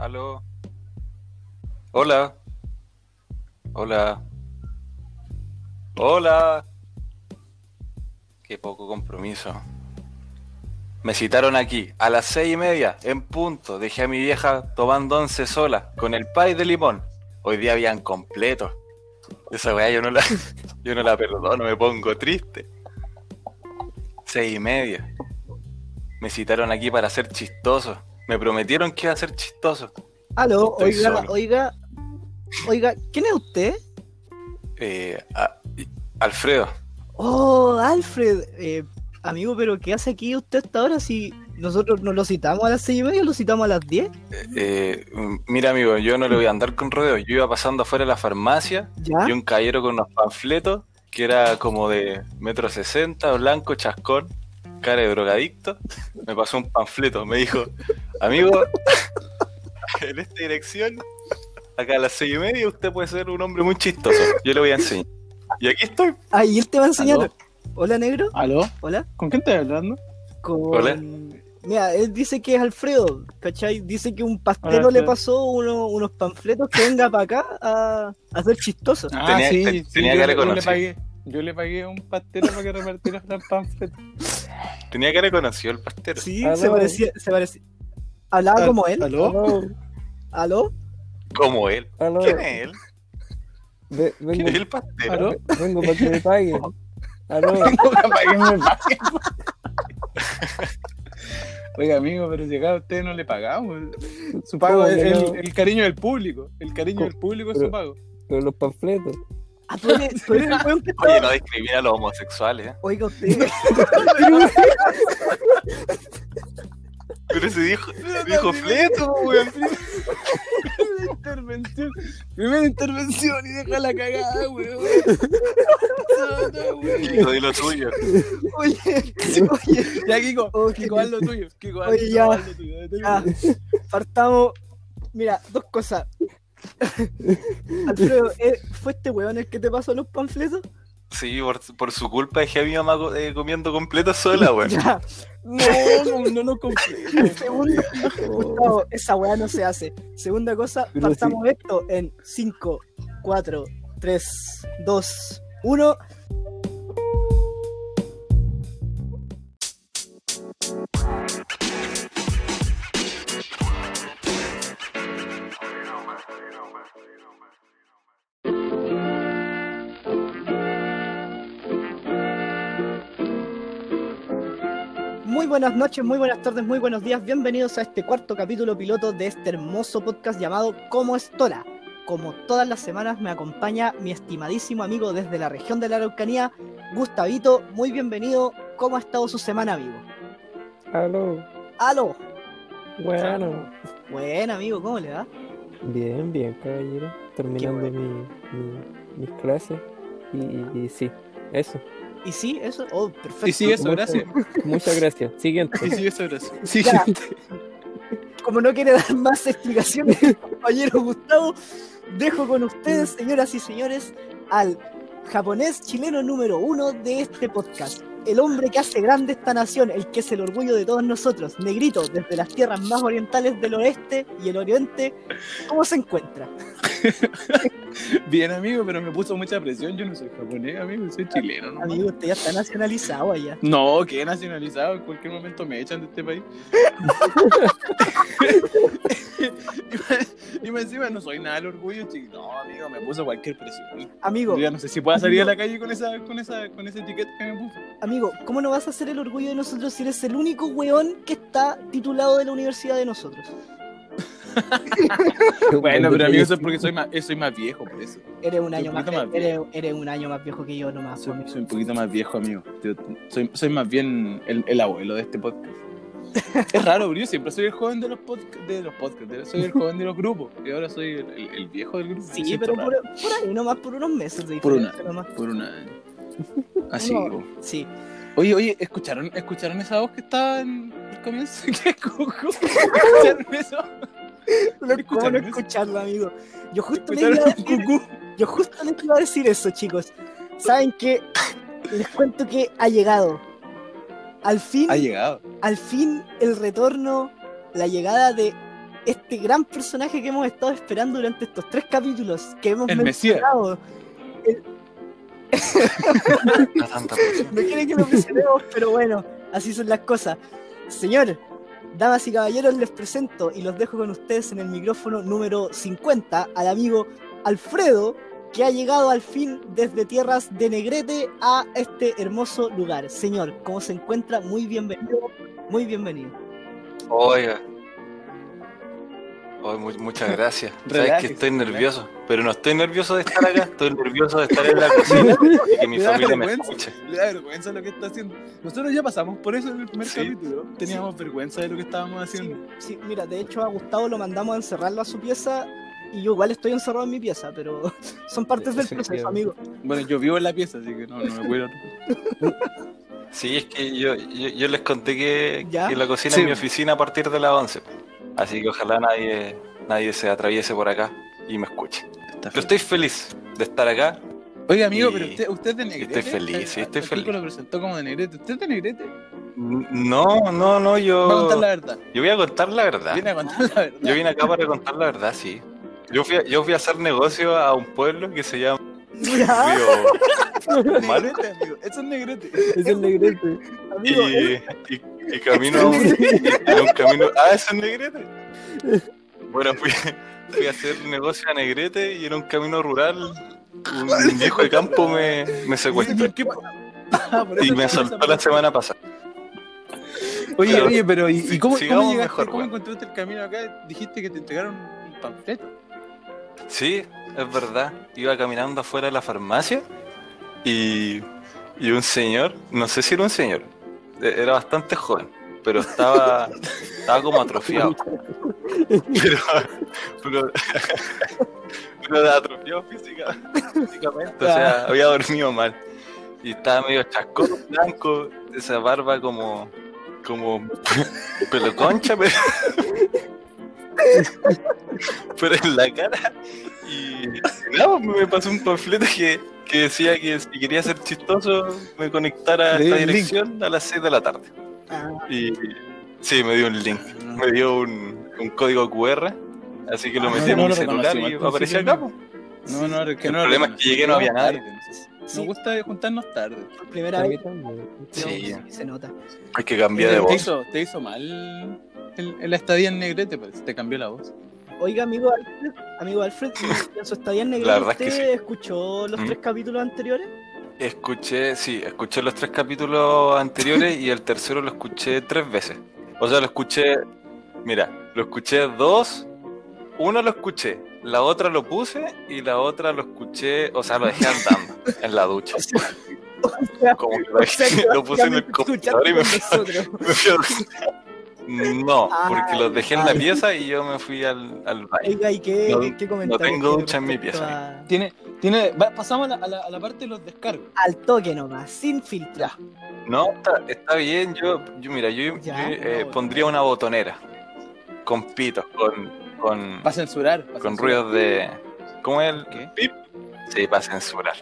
Aló. Hola. Hola. Hola. Qué poco compromiso. Me citaron aquí a las seis y media, en punto. Dejé a mi vieja tomando once sola, con el pay de limón. Hoy día habían completo. Esa weá yo no la, yo no la perdono, me pongo triste. Seis y media. Me citaron aquí para ser chistoso. Me prometieron que iba a ser chistoso. Aló, Estoy oiga, solo. oiga, oiga, ¿quién es usted? Eh, a- Alfredo. Oh, Alfred, eh, amigo, pero ¿qué hace aquí usted hasta ahora si nosotros nos lo citamos a las seis y media, lo citamos a las diez? Eh, mira, amigo, yo no le voy a andar con rodeos. Yo iba pasando afuera de la farmacia ¿Ya? y un caballero con unos panfletos que era como de metro sesenta, blanco, chascón, cara de drogadicto. Me pasó un panfleto, me dijo, amigo, en esta dirección, acá a las seis y media, usted puede ser un hombre muy chistoso. Yo le voy a enseñar. Y aquí estoy. Ah, y él te va a enseñar. ¿Aló? Hola, negro. ¿Aló? Hola. ¿Con quién estás hablando? Con... Hola. Mira, él dice que es Alfredo, ¿cachai? Dice que un pastero Hola, le pasó uno- unos panfletos que venga para acá a, a ser chistoso. Ah, Tenía- sí, te- sí, tenía yo, que reconocer. pagué. Yo le pagué un pastero para que repartiera los panfletos. Tenía que haber conocido el pastero. Sí, se parecía, se parecía. Hablaba Al- como él. ¿Aló? ¿Aló? Como él. Aló, ¿Quién es él? ve- ¿Quién vengo, es el pastero? ¿Aló? vengo para que me paguen. Aló, Tengo que pagarme el pague. Oiga, amigo, pero si acá a usted no le pagamos. Su pago ¿Cómo es que el, cariño del público. El cariño del público es su pago. pero los panfletos. Ah, tú eres, tú eres el weón que Oye, no discrimina a los homosexuales, ¿eh? Oiga, usted. Pero se dijo, dijo fleto, weón. Primera intervención. Primera intervención y deja la cagada, weón. No, no, weón. Kiko, di lo tuyo. Oye, oye, Ya, Kiko, Oh, Kiko, haz lo tuyo. Kiko, haz, Oye, Kiko, ya. haz lo tuyo. ya, partamos. Mira, dos cosas. Alfredo, ¿eh, ¿fue este weón el que te pasó los panfletos? Sí, por, por su culpa dejé a mi mamá eh, comiendo completo sola, weón. No, no, no lo compré. Segundo, Gustavo, esa weá no se hace. Segunda cosa, Pero partamos esto en 5, 4, 3, 2, 1. Buenas noches, muy buenas tardes, muy buenos días. Bienvenidos a este cuarto capítulo piloto de este hermoso podcast llamado Como Estola. Como todas las semanas me acompaña mi estimadísimo amigo desde la región de la Araucanía, Gustavito. Muy bienvenido. ¿Cómo ha estado su semana, amigo? Aló, ¡Aló! bueno. Buen amigo, ¿cómo le va? Bien, bien, caballero. Terminando mi, mi- mis clases. Y, y sí, eso. ¿Y sí? ¿Eso? Oh, perfecto. Y sí, eso, Muchas- gracias. Muchas gracias. Siguiente. Y sí, eso, gracias. Ya. Siguiente. Como no quiere dar más explicaciones, compañero Gustavo, dejo con ustedes, señoras y señores, al japonés chileno número uno de este podcast. El hombre que hace grande esta nación, el que es el orgullo de todos nosotros, Negrito, desde las tierras más orientales del oeste y el oriente, ¿cómo se encuentra? Bien, amigo, pero me puso mucha presión. Yo no soy japonés, amigo, soy chileno. ¿no? Amigo, usted ya está nacionalizado allá. No, que nacionalizado. En cualquier momento me echan de este país. y, más encima no soy nada del orgullo, chico. No, amigo, me puso cualquier presión. Amigo, Yo ya no sé si puedo salir a la calle con esa, con esa, con esa etiqueta que me puso. amigo, ¿cómo no vas a hacer el orgullo de nosotros si eres el único weón que está titulado de la universidad de nosotros? Bueno, pero amigo, eso es porque soy más, eh, soy más viejo, por eso. Eres un año un más, más eres, eres un año más viejo que yo nomás. Soy, soy un poquito más viejo, amigo. Yo soy, soy más bien el, el abuelo de este podcast. Es raro, pero yo siempre soy el joven de los podcasts, de los podcasts, de- soy el joven de los grupos, y ahora soy el, el- el viejo del grupo. Sí, pero por, ahí nomás, por unos meses de Por una- nomás. por una. Así. Sí. Oye, oye, ¿escucharon, ¿escucharon esa voz que estaba en el comienzo? ¿Qué cuco? ¿Escucharon eso? ¿Cómo no ¿Escucharon eso? escucharlo, amigo? Yo justo, les iba a ¿Escucharon decir, yo justo les iba a decir eso, chicos. ¿Saben qué? Les cuento que ha llegado. Al fin, Ha llegado. al fin, el retorno, la llegada de este gran personaje que hemos estado esperando durante estos tres capítulos que hemos El mencionado. No presión. No quieren que lo mencionemos, pero bueno, así son las cosas. Señor, damas y caballeros, les presento y los dejo con ustedes en el micrófono número 50 al amigo Alfredo, que ha llegado al fin desde tierras de Negrete a este hermoso lugar. Señor, ¿cómo se encuentra? Muy bienvenido, muy bienvenido. Oiga. Muchas gracias. Sabes que estoy nervioso, pero no estoy nervioso de estar acá, estoy nervioso de estar en la cocina y que mi Le da familia me vergüenza. escuche. Le da vergüenza lo que está haciendo. Nosotros ya pasamos por eso en el primer Sí. capítulo. Teníamos vergüenza de lo que estábamos haciendo. Sí, mira, de hecho a Gustavo lo mandamos a encerrarlo a su pieza y yo igual estoy encerrado en mi pieza, pero son partes del Sí, proceso, sí. amigo. Bueno, yo vivo en la pieza, así que no, no me puedo. Sí, es que yo, yo, yo les conté que, que la cocina Sí. es mi oficina a partir de las 11. Así que ojalá nadie, nadie se atraviese por acá y me escuche. Pero estoy feliz de estar acá. Oiga, amigo, pero usted, usted es de Negrete. estoy feliz, sí, estoy el feliz. Lo presentó como de Negrete. ¿Usted es de Negrete? No, no, no, yo. Va a contar la verdad. Yo voy a contar la verdad. Viene a contar la verdad. Yo vine acá para contar la verdad, sí. Yo fui a, yo fui a hacer negocio a un pueblo que se llama Ya, Río Malo Negrete, amigo. Eso es Negrete. Es el negrete. amigo, y, y, y camino a un, y un camino. Ah, eso es Negrete. Bueno, fui, fui a hacer negocio a Negrete y era un camino rural. Un viejo de campo me, me secuestró ¿Por qué pa- Ah, y me soltó la semana pasada. Oye, Pero- oye, pero ¿y, y cómo, cómo llegaste? mejor, ¿Cómo encontraste el camino acá? Dijiste que te entregaron un panfleto. Sí, es verdad. Iba caminando afuera de la farmacia y, y un señor, no sé si era un señor, era bastante joven, pero estaba, estaba como atrofiado. Pero, pero, pero atrofiado física- físicamente, o sea, había dormido mal. Y estaba medio chascón, blanco, esa barba como, como pelo concha, pero, pero en la cara. Y nada, me pasó un panfleto que, que decía que si quería ser chistoso me conectara a esta link. dirección a las 6 de la tarde. Ah, Y sí, me dio un link, me dio un, un código QR, así que lo Ah, metí no, en no mi celular y principio acá. no. No, no, es que El no. problema es que llegué y no había nadie. tarde, no sé. sí, Nos gusta juntarnos tarde. por primera vez. Sí. se nota. Hay que cambiar de te, voz. hizo, te hizo mal el, el estadía en Negrete, pues, te cambió la voz. Oiga, amigo Alfred, amigo Alfred, en su estadía en La Negrete, verdad es que ¿usted sí. escuchó los ¿Mm? tres capítulos anteriores? Escuché, sí, escuché los tres capítulos anteriores y el tercero lo escuché tres veces. O sea, lo escuché, mira, lo escuché dos, uno lo escuché, la otra lo puse y la otra lo escuché, o sea, lo dejé andando en la ducha. Como que lo, O sea, dejé- que lo puse en el computador y me fui, me a. No, porque los dejé en la Ah, pieza y yo me fui al, al baño. Oiga, ¿y qué, No- qué no tengo ducha en mi pieza, a- Tiene, tiene, va- pasamos a la, a, la, a la parte de los descargos. Al toque nomás, sin filtro. No, está, está bien, yo, yo mira, yo, Ya, yo, eh, no, pondría una botonera con pitos, con, con, Va a censurar. con censurar. ruidos de... ¿Cómo es el ¿Qué? pip? Sí, para censurar.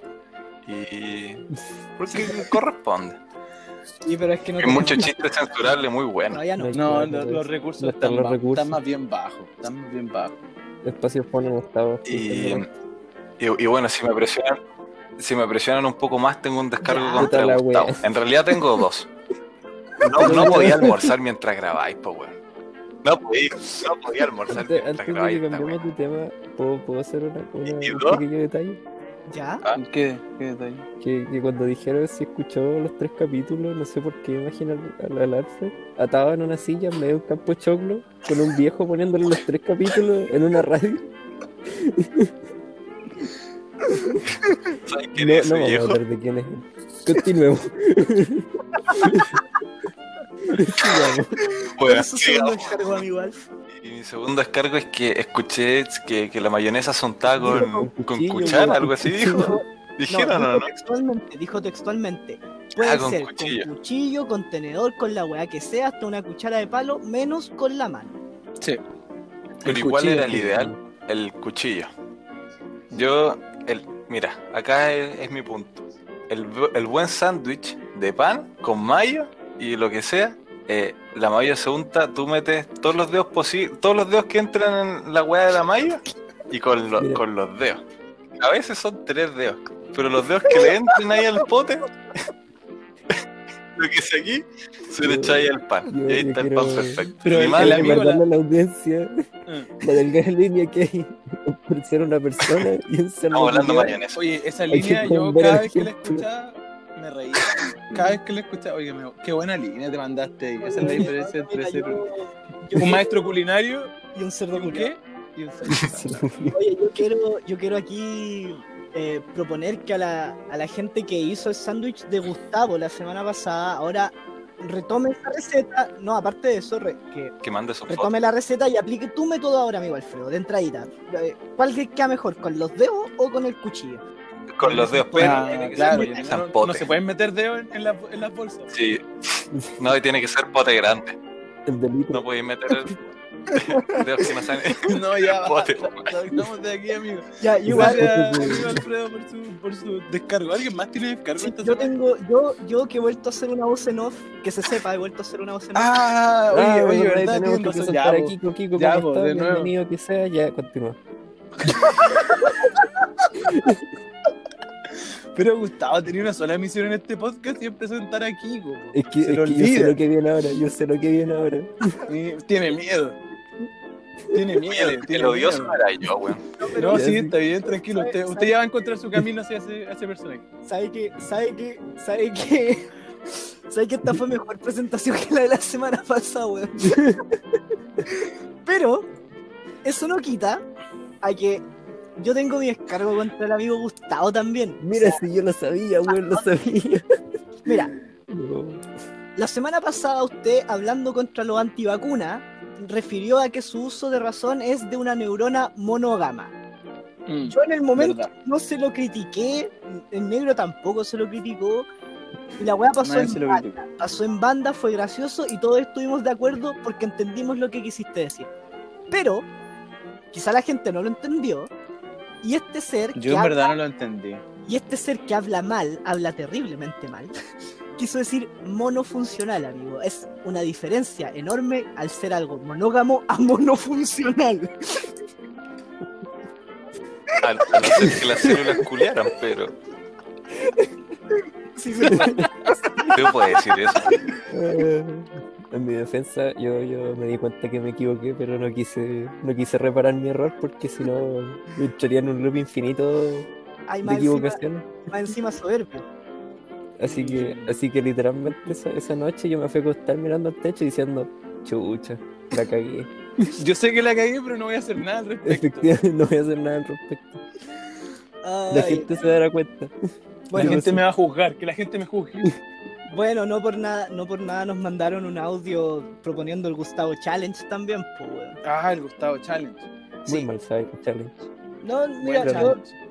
Y... Porque corresponde. Sí, pero es que no Hay la- chistes censurables muy. Todavía no. Los recursos no están, están los ba- recursos. están más bien bajos. Están más bien bajos. Espacios ponen octavos. Y, y, y bueno, si me presionan... Si me presionan un poco más, tengo un descargo Ya. contra la Gustavo. En realidad tengo dos. No, no podía almorzar mientras grabáis, po, weón. No podía, no podía almorzar Antes, mientras antes de que grabáis cambiemos de tema, ¿puedo, puedo hacer una, una- ¿Y un dos? pequeño detalle? ¿Ya? Ah. ¿Qué, qué detalle? Que, que cuando dijeron si escuchó los tres capítulos, no sé por qué imagino al, al, al Alfred atado en una silla en medio de un campo de choclo, con un viejo poniéndole los tres capítulos en una radio. ¿Sabes quién No, es no vamos a hablar de quién es. Continuemos. Sigamos. Bueno, Eso amigo Alf. Y mi segundo descargo es que escuché que, que la mayonesa se untaba con, Con con cuchara, algo así dijo. ¿Dijeron no, dijo no? textualmente, dijo textualmente. Puede Ah, con ser cuchillo. con cuchillo, con tenedor, con la weá que sea, hasta una cuchara de palo, menos con la mano. Sí. Pero El igual cuchillo, era el ideal, el cuchillo. Yo, el, mira, acá es, es mi punto. El, el buen sándwich de pan con mayo y lo que sea, eh, la malla se unta, tú metes todos los dedos posibles, todos los dedos que entran en la weá de la malla y con, lo- con los dedos. A veces son tres dedos, pero los dedos que le entren ahí al pote, lo que es aquí, se le echa ahí al pan. Yo- y ahí está el pan perfecto. Pero Mi el- madre- amigo la- a la audiencia Ah. la delgada línea que hay por ser una persona y un ser Estamos hablando mayonesa. Oye, esa línea yo cada vez que la escuchaba me reía. Cada vez que la escuchaba, oye, me- qué buena línea te mandaste ahí. Esa es la diferencia entre ser un maestro culinario y un cerdo qué y un cerdo. Oye, yo quiero, yo quiero aquí eh, proponer que a la, a la gente que hizo el sándwich de Gustavo la semana pasada, ahora retome esa receta. No, aparte de eso, re- que Que mande su foto. retome la receta y aplique tu método ahora, amigo Alfredo, de entradita. Eh, ¿Cuál que queda mejor, con los dedos o con el cuchillo? Con los dedos, pero Ah, tiene que claro, ser no, no zampote. se pueden meter dedos en, en, la- en las bolsas. Sí. No, y tiene que ser pote grande. El delito. No podéis meter dedos que no salen. No, ya, Pote. Salgamos de aquí, amigo. Ya, igual. Gracias, amigo Alfredo, por su, por su descargo. ¿Alguien más tiene descargo Sí, yo tengo, yo, yo que he vuelto a hacer una voz en off, que se sepa, he vuelto a hacer una voz en off. Ah, oye, Ah, oye, bueno, ahí ¿verdad? tenemos que presentar a. Kiko, Kiko, Ya, de nuevo. Bienvenido que sea, ya continúa. Pero Gustavo tenía una sola misión en este podcast y es presentar a Kiko. po. Es que, Se es lo que yo sé lo que viene ahora, yo sé lo que viene ahora. Y Tiene miedo. Tiene miedo. El, tiene el odioso miedo. era yo, weón. No, sí, sí. está bien, tranquilo. Usted, usted ya va a encontrar su camino hacia ese, hacia ese personaje. ¿Sabe que, sabe que, sabe que, sabe que esta fue mejor presentación que la de la semana pasada, weón? Pero, eso no quita a que yo tengo mi descargo contra el amigo Gustavo también. Mira, O sea, si yo lo sabía, weón, lo sabía. mira, No. la semana pasada usted, hablando contra los antivacunas, refirió a que su uso de razón es de una neurona monógama. Mm, Yo en el momento verdad. no se lo critiqué, el negro tampoco se lo criticó, y la weá pasó Nadie en banda. pasó en banda, fue gracioso y todos estuvimos de acuerdo porque entendimos lo que quisiste decir. Pero, quizá la gente no lo entendió, y este ser Yo que en habla, verdad no lo entendí. y este ser que habla mal, habla terriblemente mal, quiso decir monofuncional, amigo. Es una diferencia enorme al ser algo monógamo a monofuncional. A, a no ser que las células culiaran, pero. Sí, sí. ¿Qué puede decir eso? En mi defensa, yo, yo me di cuenta que me equivoqué, pero no quise, no quise reparar mi error porque si no me entraría en un loop infinito Hay de más encima, más encima soberbio. Así que, así que literalmente esa, esa noche yo me fui a acostar mirando al techo diciendo, chucha, la cagué. Yo sé que la cagué, pero no voy a hacer nada al respecto. Efectivamente, no voy a hacer nada al respecto. La Ay, gente se dará cuenta. La bueno, gente sí. me va a juzgar, que la gente me juzgue. bueno, no por nada, no por nada nos mandaron un audio proponiendo el Gustavo Challenge también, pues weón. Ah, el Gustavo Challenge. Muy Sí. mal sabe challenge. No, mira,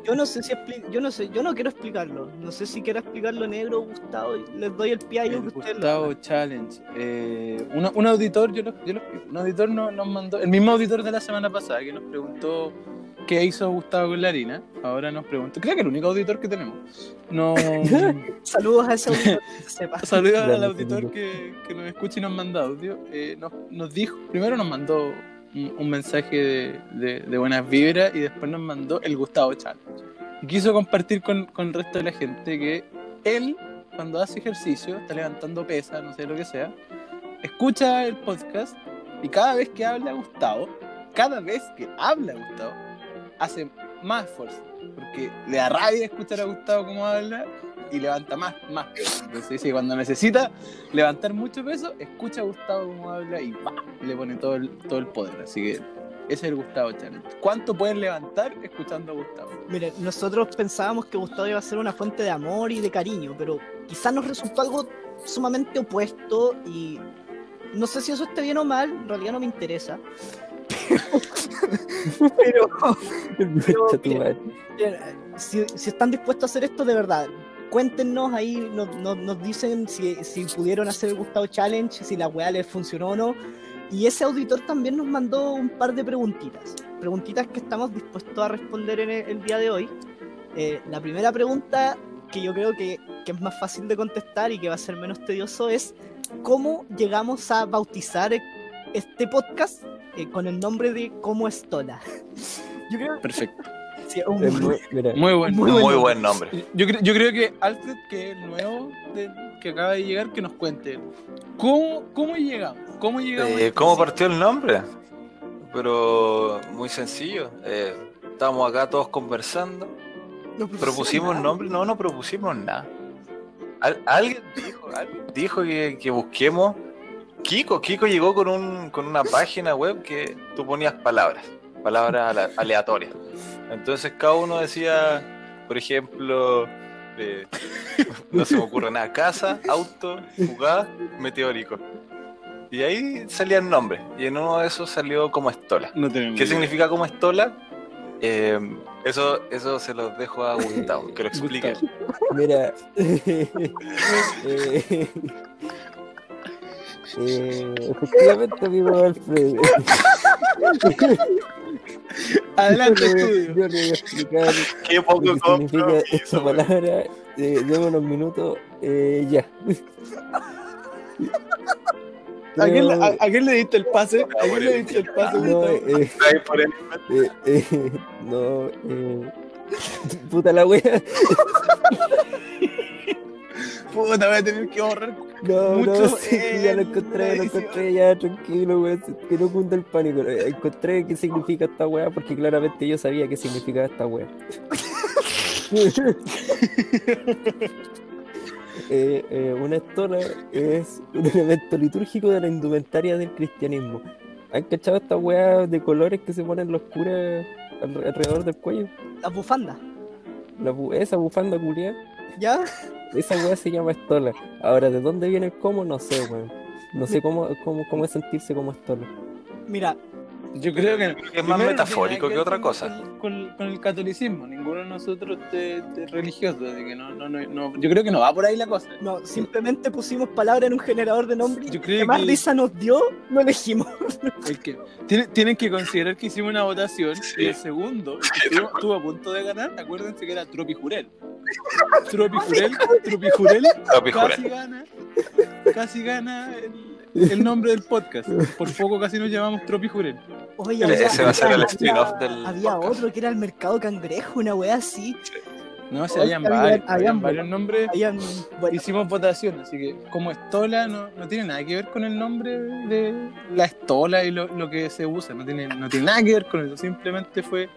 yo, no sé si expli- yo no sé, yo no quiero explicarlo. No sé si quiero explicarlo negro Gustavo. Les doy el pie a ellos El que ustedes lo Gustavo hagan. Challenge. Eh, un, un auditor, yo lo, yo lo explico. Un auditor no- nos mandó, el mismo auditor de la semana pasada que nos preguntó qué hizo Gustavo con la harina. Ahora nos preguntó, creo que el único auditor que tenemos. No. Saludos a ese auditor que se sepa. Saludos al auditor que, que nos escucha y nos manda audio. Eh, nos, nos dijo, primero nos mandó un, un mensaje de, de- de buenas vibras y después nos mandó el Gustavo Challenge. Quiso compartir con, con el resto de la gente que él, cuando hace ejercicio, está levantando pesas, no sé lo que sea, escucha el podcast y cada vez que habla Gustavo, cada vez que habla Gustavo, hace más esfuerzo. Porque le da rabia escuchar a Gustavo cómo habla y levanta más, más peso. Cuando necesita levantar mucho peso, escucha a Gustavo cómo habla y, ¡pam! y le pone todo el, todo el poder. Así que ese es el Gustavo Challenge. ¿Cuánto pueden levantar escuchando a Gustavo? Mire, nosotros pensábamos que Gustavo iba a ser una fuente de amor y de cariño, pero quizás nos resultó algo sumamente opuesto y no sé si eso esté bien o mal, en realidad no me interesa. Pero tu mira, madre. eh, si, si están dispuestos a hacer esto de verdad, cuéntenos ahí, nos, nos- nos dicen si, si pudieron hacer el Gustavo Challenge, si la weá les funcionó o no. Y ese auditor también nos mandó un par de preguntitas. Preguntitas que estamos dispuestos a responder en el, el día de hoy. Eh, la primera pregunta que yo creo que, que es más fácil de contestar y que va a ser menos tedioso es cómo llegamos a bautizar este podcast eh, con el nombre de Como Estola. Yo creo Perfecto. sí, un- Es muy- mira, Muy bueno. Muy Muy, buen buen nombre. Yo, cre- yo creo que Alfred, que es el nuevo de- que acaba de llegar, que nos cuente cómo, cómo llegamos. ¿Cómo llegamos? Eh, ¿Cómo partió el nombre? Pero muy sencillo. Eh, estábamos acá todos conversando. no ¿Propusimos nada. nombre? No, no propusimos nada. Al- alguien dijo, alguien dijo que, que busquemos. Kiko, Kiko llegó con, un, con una página web que tú ponías palabras, palabras ale- aleatorias. Entonces cada uno decía, por ejemplo, eh, no se me ocurre nada, casa, auto, jugada, meteórico. Y ahí salían nombres. Y en uno de esos salió como estola. No tenemos ¿Qué idea. significa como estola? Eh, eso, eso se los dejo a Gustavo, que lo explique. Gustavo. Mira. eh, eh, efectivamente, amigo Alfred. Adelante, yo, le- estudio. yo le voy a explicar Qué poco lo que significa esta palabra. Eh, deme unos minutos. Eh, ya. ¿A quién, a, a quién le diste el pase? ¿A quién le diste el pase? no, eh, eh, eh, no, eh, puta la wea. Puta, voy a tener que ahorrar. No, no, ya lo en encontré, lo encontré, ya tranquilo, weón, que no cunda el pánico. Eh, Encontré qué significa esta weá porque claramente yo sabía qué significaba esta weá. Eh, eh, una estola es un elemento litúrgico de la indumentaria del cristianismo. ¿Han cachado esta weá de colores que se ponen los curas al- alrededor del cuello? La bufanda, La bu- esa bufanda culiada. ¿ya? Esa weá se llama estola. Ahora, ¿de dónde viene el cómo? No sé, weón. No sé cómo, cómo, cómo es sentirse como estola. Mira, Yo creo que, es más no metafórico que otra cosa. Con, con- con el catolicismo, ninguno de nosotros es religioso, así que no, no, no, no- yo creo que no va por ahí la cosa. no, simplemente pusimos palabra en un generador de nombres. Yo que más risa nos dio, lo elegimos. Es que tienen, tienen que considerar que hicimos una votación Sí. y el segundo, el que estuvo, estuvo a punto de ganar, acuérdense que era Tropi Jurel. Tropi Jurel, Tropi Jurel Tropi Jurel. casi gana, casi gana el, el nombre del podcast. Por poco casi nos llamamos Tropi Jurel. Oye, Ese había- va a ser el había- spin-off del Había podcast. otro que era el mercado cangrejo, una wea así. No, o sea, habían había- varios, habían habían varios nombres. Habían, bueno, Hicimos votación, así que como estola no, no tiene nada que ver con el nombre de la estola y lo, lo que se usa, no tiene, no tiene nada que ver con eso, simplemente fue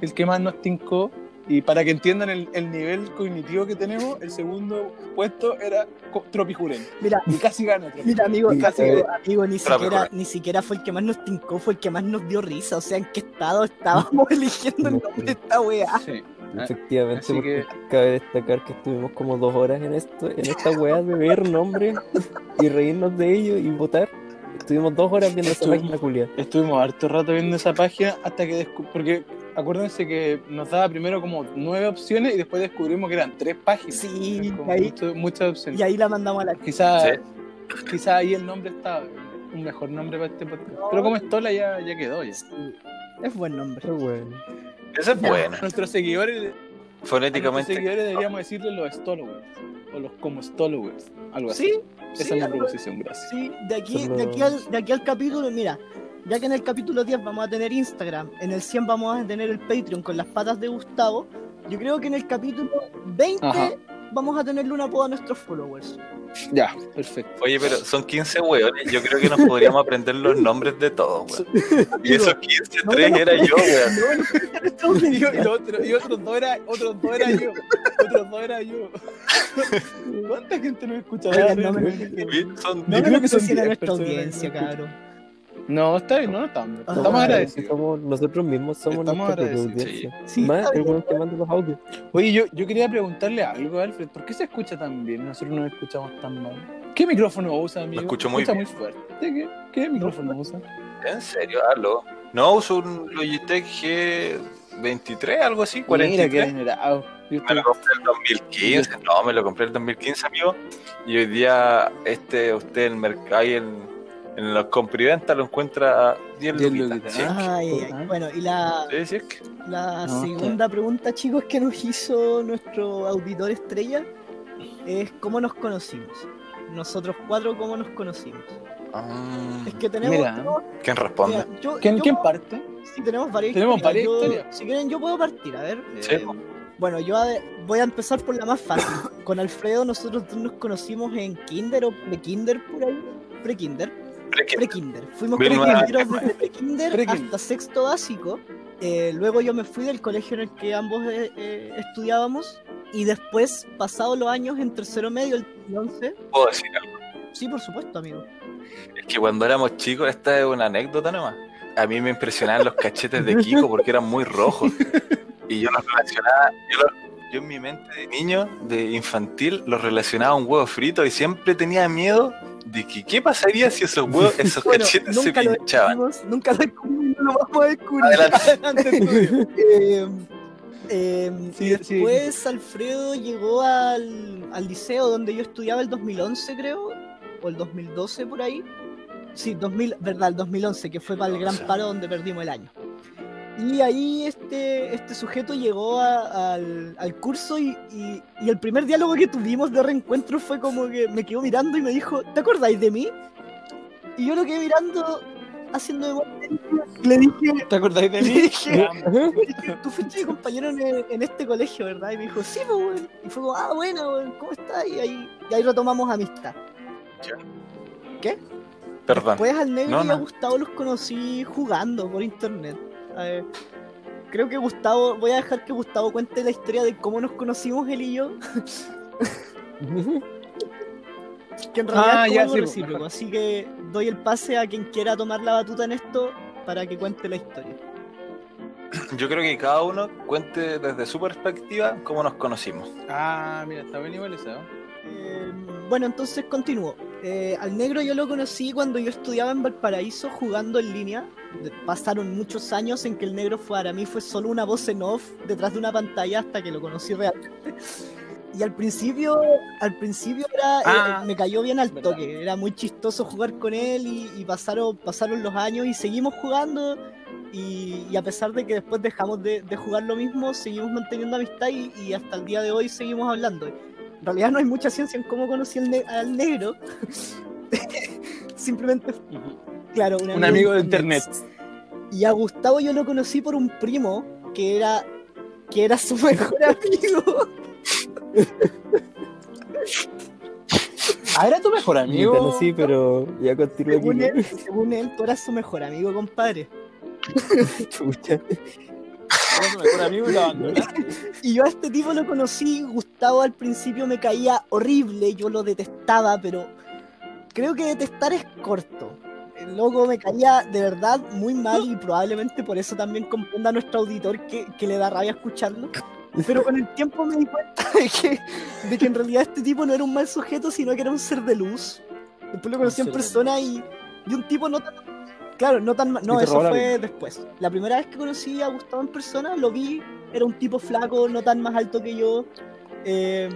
el que más nos tincó y para que entiendan el, el nivel cognitivo que tenemos, el segundo puesto era co- Tropi Jurel mira, y casi gana mira, amigo, Sí, amigo, eh, amigo, ni siquiera, ni siquiera fue el que más nos tincó, fue el que más nos dio risa. O sea, en qué estado estábamos eligiendo el nombre de esta wea. Sí. Efectivamente, así porque que- cabe destacar que estuvimos como dos horas en esto, en esta weá de ver nombres y reírnos de ellos y votar. Estuvimos dos horas viendo esa Estuvimos- máquina culia. Estuvimos harto rato viendo esa página hasta que porque acuérdense que nos daba primero como nueve opciones y después descubrimos que eran tres páginas. Sí, Es ahí, mucho- muchas opciones. y ahí la mandamos a la Quizá, Sí. quizá ahí el nombre estaba un mejor nombre para este podcast. Pero como Estola ya, ya quedó ya. Sí, Es buen nombre. Pero bueno. Ese es bueno. Nuestros seguidores, a nuestros Fonéticamente. seguidores deberíamos decirle los Stolowers o los como Stolowers, algo así. Sí, Esa sí, es mi proposición, gracias. Sí, de aquí, de, aquí al, de aquí al capítulo, mira, ya que en el capítulo 10 vamos a tener Instagram, en el 100 vamos a tener el Patreon con las patas de Gustavo, yo creo que en el capítulo 20 Ajá. vamos a tenerle un apodo a nuestros followers. Ya, perfecto. Oye, pero son 15 weones. Yo creo que nos podríamos aprender los nombres de todos, weón. Y esos 15, No, 3 no, era yo, weón. Y, otro- y otros dos era, otros dos era yo. Otros dos era yo. ¿Cuánta gente nos escucha? No me- Son No Yo creo que son a 10 nuestra personas audiencia, cabrón. No, está bien, no, no estamos. Ah, Estamos agradecidos. Somos, nosotros mismos somos Estamos agradecidos, audiencia. Sí, Más el weón que manda los audios. Oye, yo, yo quería preguntarle algo, Alfred. ¿Por qué se escucha tan bien? Nosotros no escuchamos tan mal. ¿Qué micrófono usa, amigo? escucho muy escucha bien. muy fuerte. ¿Qué, qué micrófono usa? ¿En serio? Aló. No, uso un Logitech G23, algo así, Mira, qué 43. generado. Me lo compré en 2015, no, me lo compré en 2015, amigo. Y hoy día, este, usted en mercado, ahí en, En los compriventa lo encuentra a 10 10 luquitas. luquitas. Sí, Ay, ay, Ah. Bueno, y la, sí, sí, es que- la No, segunda pregunta, chicos, que nos hizo nuestro auditor estrella es cómo nos conocimos. Nosotros cuatro, ¿cómo nos conocimos? Ah, Es que tenemos... Mira. ¿Quién responde? mira, yo- ¿Quién, yo- quién parte? Sí, tenemos varias Tenemos historias. varias Yo- historias. Si quieren, yo puedo partir. A ver. Sí, eh, bueno, yo a- voy a empezar por la más fácil. Con Alfredo, nosotros dos nos conocimos en Kinder o pre-Kinder por ahí. Pre-Kinder. Pre-Kinder. Fuimos Bien, compañeros desde pre-Kinder Pre-kinder. hasta sexto básico. Eh, luego yo me fui del colegio en el que ambos eh, eh, estudiábamos. Y después, pasados los años, en tercero medio, el 2011. ¿Puedo decir algo? Sí, por supuesto, amigo. Es que cuando éramos chicos, esta es una anécdota nomás. A mí me impresionaban los cachetes de Kiko porque eran muy rojos. Y yo los relacionaba, yo, lo- yo en mi mente de niño, de infantil, los relacionaba a un huevo frito y siempre tenía miedo de que qué pasaría si esos huevos, esos Bueno, cachetes se lo pinchaban. descubrimos, nunca lo descubrimos no lo vamos a descubrir. Adelante. Adelante, tuyo. Eh, eh, Sí, y sí. después Alfredo llegó al, al liceo donde yo estudiaba el 2011, creo, o el 2012 por ahí. Sí, 2000, verdad, el 2011, que fue para el gran 2011. paro donde perdimos el año. Y ahí este, este sujeto llegó a- al, al curso y, y- y el primer diálogo que tuvimos de reencuentro fue como que me quedó mirando y me dijo, ¿te acordáis de mí? Y yo lo quedé mirando, haciendo y le dije, ¿Te acordáis de mí? le dije, tú fuiste mi compañero en, en este colegio, ¿verdad? Y me dijo, sí, pues, weón. Y fue como, ah, bueno, ¿cómo estás? Y ahí, y ahí retomamos amistad. Perdón. Pues al negro No, y a no. Gustavo los conocí jugando por internet. A ver, creo que Gustavo, voy a dejar que Gustavo cuente la historia de cómo nos conocimos él y yo, que en realidad Ah, es como ya, algo sí, pues, recíproco. Así que doy el pase a quien quiera tomar la batuta en esto para que cuente la historia. Yo creo que cada uno cuente desde su perspectiva cómo nos conocimos. Ah, mira, está bien igualizado. Eh, bueno, entonces continúo. Eh, al negro yo lo conocí cuando yo estudiaba en Valparaíso jugando en línea. Pasaron muchos años en que el negro fue, para mí fue solo una voz en off detrás de una pantalla hasta que lo conocí realmente. Y al principio, al principio era, Ah, eh, me cayó bien al verdad. toque. Era muy chistoso jugar con él y, y pasaron, pasaron los años y seguimos jugando. Y, y a pesar de que después dejamos de, de jugar lo mismo, seguimos manteniendo amistad y, y hasta el día de hoy seguimos hablando. En realidad no hay mucha ciencia en cómo conocí al, ne- al negro. Simplemente, claro, Un amigo de internet. Y a Gustavo yo lo conocí por un primo que era que era su mejor amigo. Ah, era tu mejor amigo. Sí, pero ya continúa aquí. Según él, según él, tú eras su mejor amigo, compadre. Chucha. Era tu mejor amigo y lo. Y yo a este tipo lo conocí, Gustavo al principio me caía horrible, yo lo detestaba, pero creo que detestar es corto. El loco me caía de verdad muy mal y probablemente por eso también comprenda a nuestro auditor que, que le da rabia escucharlo. Pero con el tiempo me di cuenta de que, de que en realidad este tipo no era un mal sujeto, sino que era un ser de luz. Después lo conocí en persona y, y un tipo no tan... Claro, no tan... No, eso fue después. La primera vez que conocí a Gustavo en persona, lo vi, era un tipo flaco, no tan más alto que yo, eh,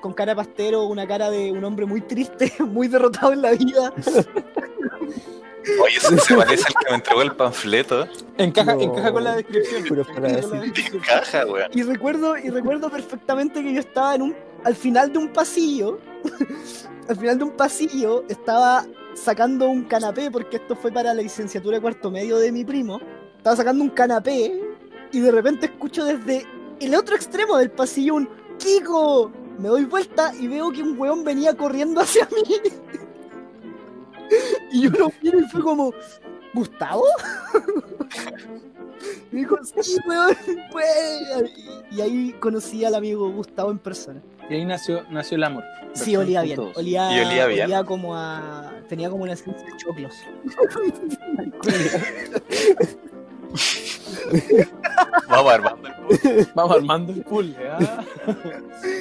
con cara de pastero, una cara de un hombre muy triste, muy derrotado en la vida. Oye, eso se parece al que me entregó el panfleto. Encaja, No. encaja con la descripción. Puro Encaja con la frase. descripción. Caja, weón. Y recuerdo, y recuerdo perfectamente que yo estaba en un, al final de un pasillo, al final de un pasillo, estaba sacando un canapé, porque esto fue para la licenciatura de cuarto medio de mi primo. Estaba sacando un canapé y de repente escucho desde el otro extremo del pasillo un ¡Kiko! Me doy vuelta y veo que un weón venía corriendo hacia mí. Y yo lo miro y fue como, ¿Gustavo? Y dijo, sí, weón, pues. Y, ahí conocí al amigo Gustavo en persona. Y ahí nació, nació el amor. Sí, olía bien. Olía, Y olía bien. como a. Tenía como una esencia de choclos. Vamos armando el post. Vamos armando el pool.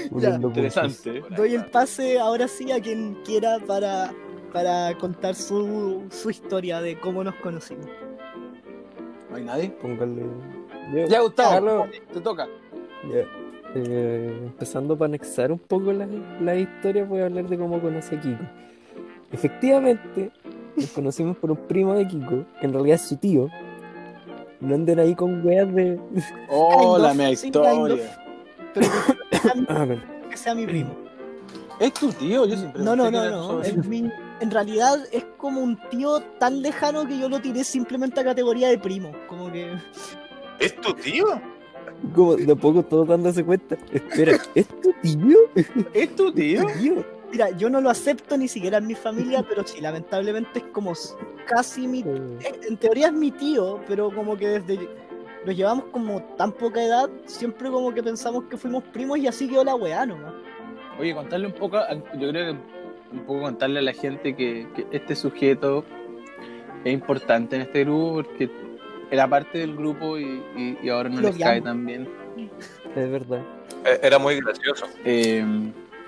puntos. Interesante. Doy el pase ahora sí a quien quiera para, para contar su, su historia de cómo nos conocimos. No hay nadie. Póngale. Yo- Ya, Gustavo, Carlos. te toca. Ya. Eh, empezando para anexar un poco la, la historia, voy a hablar de cómo conocí a Kiko. Efectivamente, nos conocimos por un primo de Kiko, que en realidad es su tío. No anden ahí con weas de. Oh, la of, mea historia. Pero que sea mi- pero- que sea mi primo. Es tu tío, yo siempre No, no, no, no. es mi- en realidad es como un tío tan lejano que yo lo tiré simplemente a categoría de primo. Como que. ¿Es tu tío? Como de a poco todos dándose cuenta. Espera, ¿es tu tío? ¿Es tu tío? tío? Mira, yo no lo acepto ni siquiera en mi familia, pero sí, lamentablemente es como casi mi. Eh, En teoría es mi tío, pero como que desde. Nos llevamos como tan poca edad, siempre como que pensamos que fuimos primos y así quedó la weá nomás. Oye, contarle un poco, a- yo creo que un poco contarle a la gente que, que este sujeto es importante en este grupo porque era parte del grupo y, y- y ahora no Lo les cae tan bien. Es verdad. Eh, Era muy gracioso. Eh,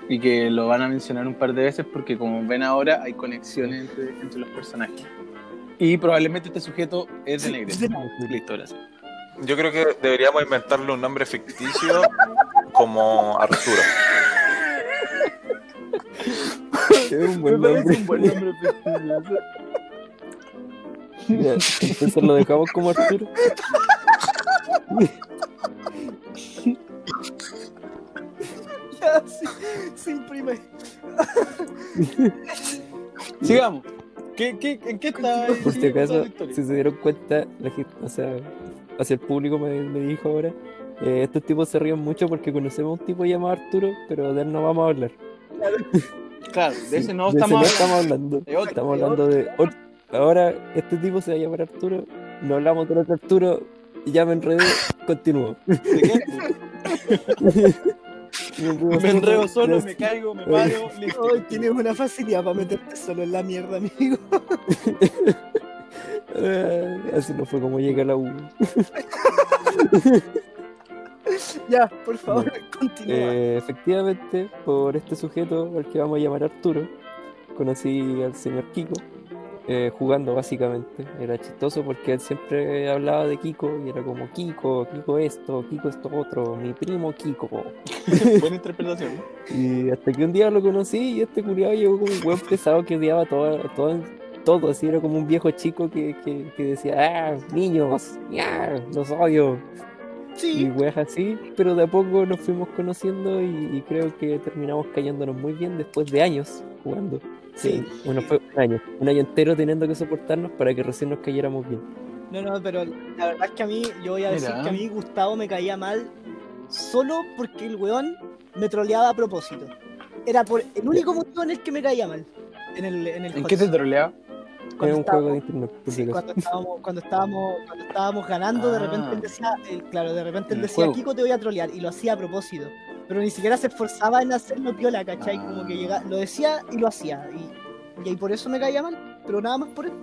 y que lo van a mencionar un par de veces porque como ven ahora hay conexiones entre, entre los personajes. Y probablemente este sujeto es de. Listo, gracias. Yo creo que deberíamos inventarle un nombre ficticio como Arturo. Es un buen nombre. nombre Ya, entonces lo dejamos como Arturo. Ya, sí, sí, primo. Sigamos. ¿Qué, qué, ¿En qué está? Por si acaso, si se dieron cuenta, la gente, o sea, hacia el público me, me dijo ahora, eh, estos tipos se ríen mucho porque conocemos a un tipo llamado Arturo, pero de él no vamos a hablar. Claro, de ese no De ese no hablando. estamos hablando. De otro. Estamos hablando de otro. Ahora, este tipo se va a llamar Arturo, no hablamos del otro Arturo, y ya me enredé, continúo. ¿De qué? Me enredo solo, me caigo, me paro, listo. Hoy tienes una facilidad para meterte solo en la mierda, amigo. Ah, Así no fue como llegué a la U. Ya, por favor, continúa. Eh, efectivamente, por este sujeto al que vamos a llamar Arturo, conocí al señor Kiko, eh, jugando básicamente. Era chistoso porque él siempre hablaba de Kiko y era como Kiko, Kiko esto, Kiko esto otro, mi primo Kiko. Buena interpretación. ¿no? Y hasta que un día lo conocí y este culiado llegó como un buen pesado que odiaba todo, todo, todo, así era como un viejo chico que, que, que decía, ah, niños, ya, los odio y sí, weas así, pero de a poco nos fuimos conociendo y, y creo que terminamos cayéndonos muy bien después de años jugando. sí. Bueno, fue un año, un año entero teniendo que soportarnos para que recién nos cayéramos bien. No, no, pero la verdad es que a mí, yo voy a decir Mira. que a mí Gustavo me caía mal solo porque el weón me troleaba a propósito. Era por el único motivo en el que me caía mal. En el, en el ¿En qué te troleaba? Es Cuando un juego estábamos- de internet, Sí, cuando estábamos, cuando estábamos, cuando estábamos ganando, de Ah. repente él decía, él, claro, de repente él decía, juego. Kiko te voy a trolear, y lo hacía a propósito. Pero ni siquiera se esforzaba en hacerlo piola, ¿cachai? Ah. Como que llega, lo decía y lo hía. Y, y ahí por eso me caía mal, pero nada más por eso.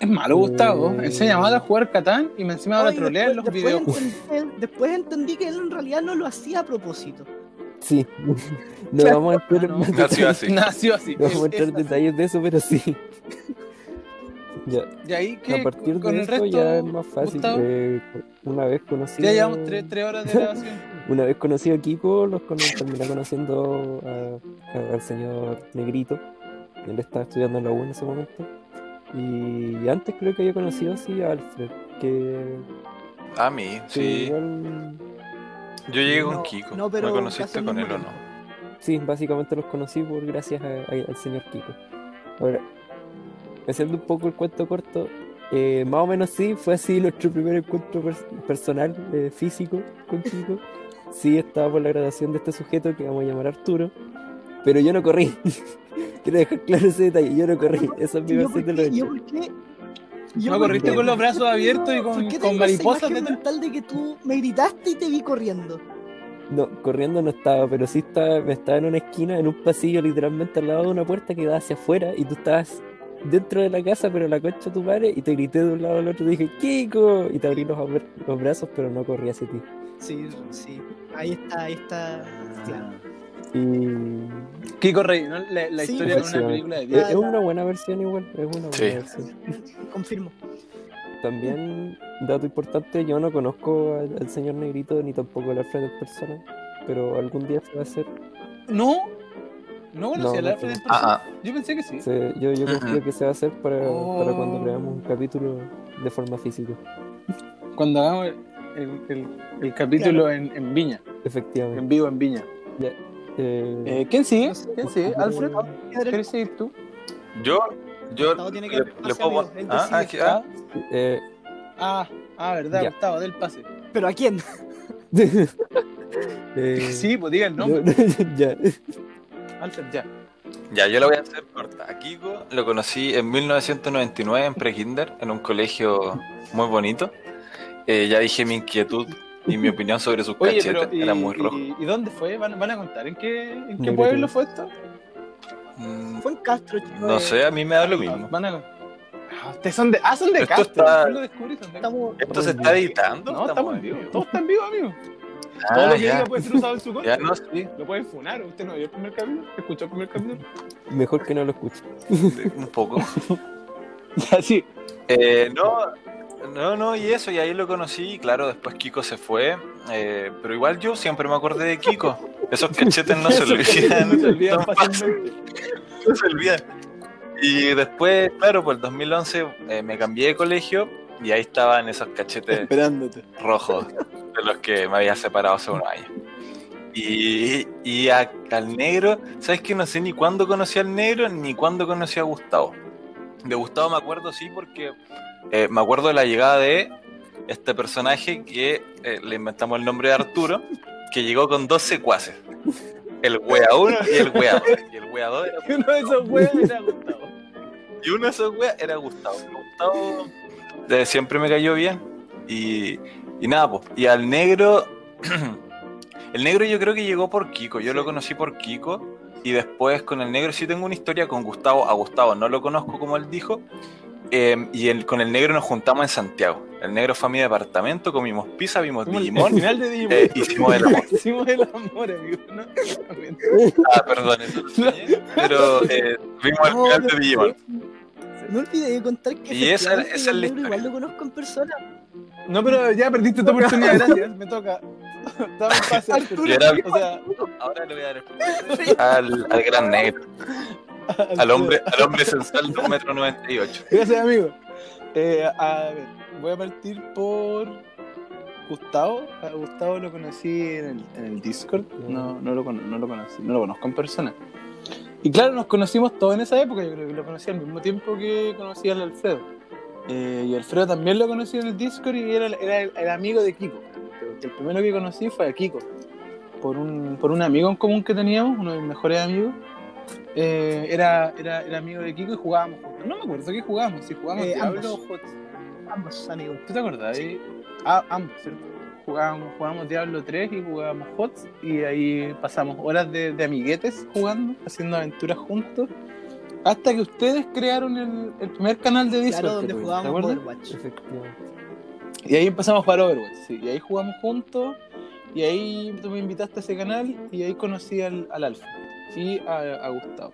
Es malo, Gustavo. Eh. Se llamaba a jugar Catán y me encima ahora Ay, trolea en los después, videos. después entendí, después entendí que él en realidad no lo hacía a propósito. Sí, no vamos a entrar en Ah, no. más Nació así. Nació así. no vamos a entrar detalles de eso, pero sí. Ya, Y ahí que a partir con de el eso resto, ya es más fácil. Eh, una vez conocí. ya llevamos tres, tres horas de grabación. Una vez conocí a Kiko, los cono- terminé conociendo a- a- al señor Negrito. Él estaba estudiando en la U en ese momento. Y antes creo que había conocido así a Alfred, que, A mí, que sí. igual, Yo llegué con No, Kiko. no, pero ¿Me conociste con él o no? sí, básicamente los conocí por gracias a- a- al señor Kiko. Ahora, haciendo un poco el cuento corto, eh, más o menos sí, fue así nuestro primer encuentro pers- personal, eh, físico con Kiko. Sí, estaba por la graduación de este sujeto que vamos a llamar Arturo, pero yo no corrí. Quiero dejar claro ese detalle, yo no corrí. Esa es mi ¿Yo versión de qué? lo ¿Yo hecho. por qué? ¿Yo No por corriste qué? con los brazos abiertos y ¿Por con, qué con mariposas esa mental de que tú me gritaste y te vi corriendo? No, corriendo no estaba, pero sí estaba, me estaba en una esquina, en un pasillo, literalmente al lado de una puerta que da hacia afuera, y tú estabas dentro de la casa, pero la concha de tu madre, y te grité de un lado al otro, y dije, Kiko, y te abrí los, brazos, pero no corrí hacia ti. Sí, sí. Ahí está, ahí está. Claro. Y Kiko Rey, ¿no? La, la Sí, historia de una película de es, una buena versión igual, es una buena Sí. versión. Confirmo. También, dato importante, yo no conozco al, al señor Negrito, ni tampoco al Alfredo en persona, pero algún día se va a hacer. No, ¿No conocía No, a no Alfred en tengo. persona? Ah, Yo pensé que sí. Se- yo, yo confío Ujú. que se va a hacer para, para cuando Oh. veamos un capítulo de forma física. Cuando hagamos el, el- el- el capítulo en, en Viña, Efectivamente. en vivo en Viña. Eh, Eh, ¿Quién sigue? No sé. ¿Quién sigue? ¿Alfred? ¿Quieres seguir tú? yo, yo Gustavo tiene que le, le puedo. amigo. Ah, ah, que- ah, eh, Ah, ah, verdad, Ya. Gustavo, del pase. ¿Pero a quién? eh, Sí, pues diga el nombre. yo- ya. Alfred, ya. Ya, yo lo voy a hacer corta. A Kiko lo conocí en 1999 en Prekinder, en un colegio muy bonito. Eh, ya dije mi inquietud y mi opinión sobre sus Oye, cachetes. pero ¿y, Era muy rojo. y- y dónde fue? ¿Van, van a contar? ¿En qué, en qué pueblo fue esto? Mm, Fue en Castro, chico. No sé, a mí me da lo mismo. Van a... Ah, ustedes son de, ah, son de Esto Castro. está- Yo lo descubrí, son de Estamos... ¿Esto se está editando? No, estamos en vivo. Todo está en vivo, amigo. Ah, lo que ya. diga puede ser usado en su contra. Ya no sí, Lo pueden funar. ¿Usted no vio el primer capítulo? ¿Escuchó el primer capítulo? Mejor que no lo escuche. un poco. Ya, sí. Eh, no, no, no, y eso, y ahí lo conocí, y claro, después Kiko se fue, eh, pero igual yo siempre me acordé de Kiko. Esos cachetes no se olvidan. No se olvidan tan fácil, fácilmente. no se olvidan. Y después, claro, por el 2011 eh, me cambié de colegio y ahí estaban esos cachetes Esperándote. rojos de los que me había separado hace unos años. Y, y a- al negro, ¿sabes que No sé ni cuándo conocí al negro ni cuándo conocí a Gustavo. De Gustavo me acuerdo, sí, porque eh, me acuerdo de la llegada de este personaje que eh, le inventamos el nombre de Arturo, que llegó con dos secuaces. El wea 1 y el wea 2. Y el wea 2 era uno de esos huevos era Gustavo. y uno de esos weas era Gustavo. Gustavo eh, siempre me cayó bien. Y, y nada, pues. Y al negro. el negro yo creo que llegó por Kiko. Yo lo conocí por Kiko. Y después con el negro sí tengo una historia con Gustavo. A Gustavo no lo conozco como él dijo. Eh, y el- con el negro nos juntamos en Santiago. El negro fue a mi departamento, comimos pizza, vimos Digimon. final de Digimon. eh, hicimos el amor. Hicimos el amor, amigo. ¿no? Ah, perdón, Pero eh, vimos el final de Digimon. Me olvidé de contar que Y esa- es la negro igual historia. lo conozco en persona. No, pero ya perdiste tu oportunidad, gracias. Me toca. Dame un pase, Arturo. Era- O sea, Ahora le voy a dar el al, al gran negro. Al hombre, al hombre sensual de un metro noventa y ocho. Gracias, amigo. Eh, a ver, voy a partir por Gustavo. A Gustavo lo conocí en el, en el Discord. No, no, lo, cono- no lo conocí, no lo conozco en persona. Y claro, nos conocimos todos en esa época. Yo creo que lo conocí al mismo tiempo que conocí al Alfredo. Eh, y Alfredo también lo conocí en el Discord y era, era el, el amigo de Kiko. El primero que conocí fue a Kiko. Por un, por un amigo en común que teníamos, uno de mis mejores amigos. Eh, era, era, era amigo de Kiko y jugábamos juntos. No me acuerdo qué jugábamos, si jugábamos Eh, Diablo ambos. o. Ambos amigos. ¿Tú te acordás? Eh, ah, ambos, ¿cierto? Jugábamos, jugábamos Diablo 3 y jugábamos HOTS y ahí pasamos horas de, de amiguetes jugando, haciendo aventuras juntos, hasta que ustedes crearon el, el primer canal de Discord. Claro, donde jugábamos. Overwatch. Efectivamente. Y ahí empezamos a jugar Overwatch, sí. Y ahí jugamos juntos. Y ahí tú me invitaste a ese canal y ahí conocí al, al Alfa y a, a Gustavo.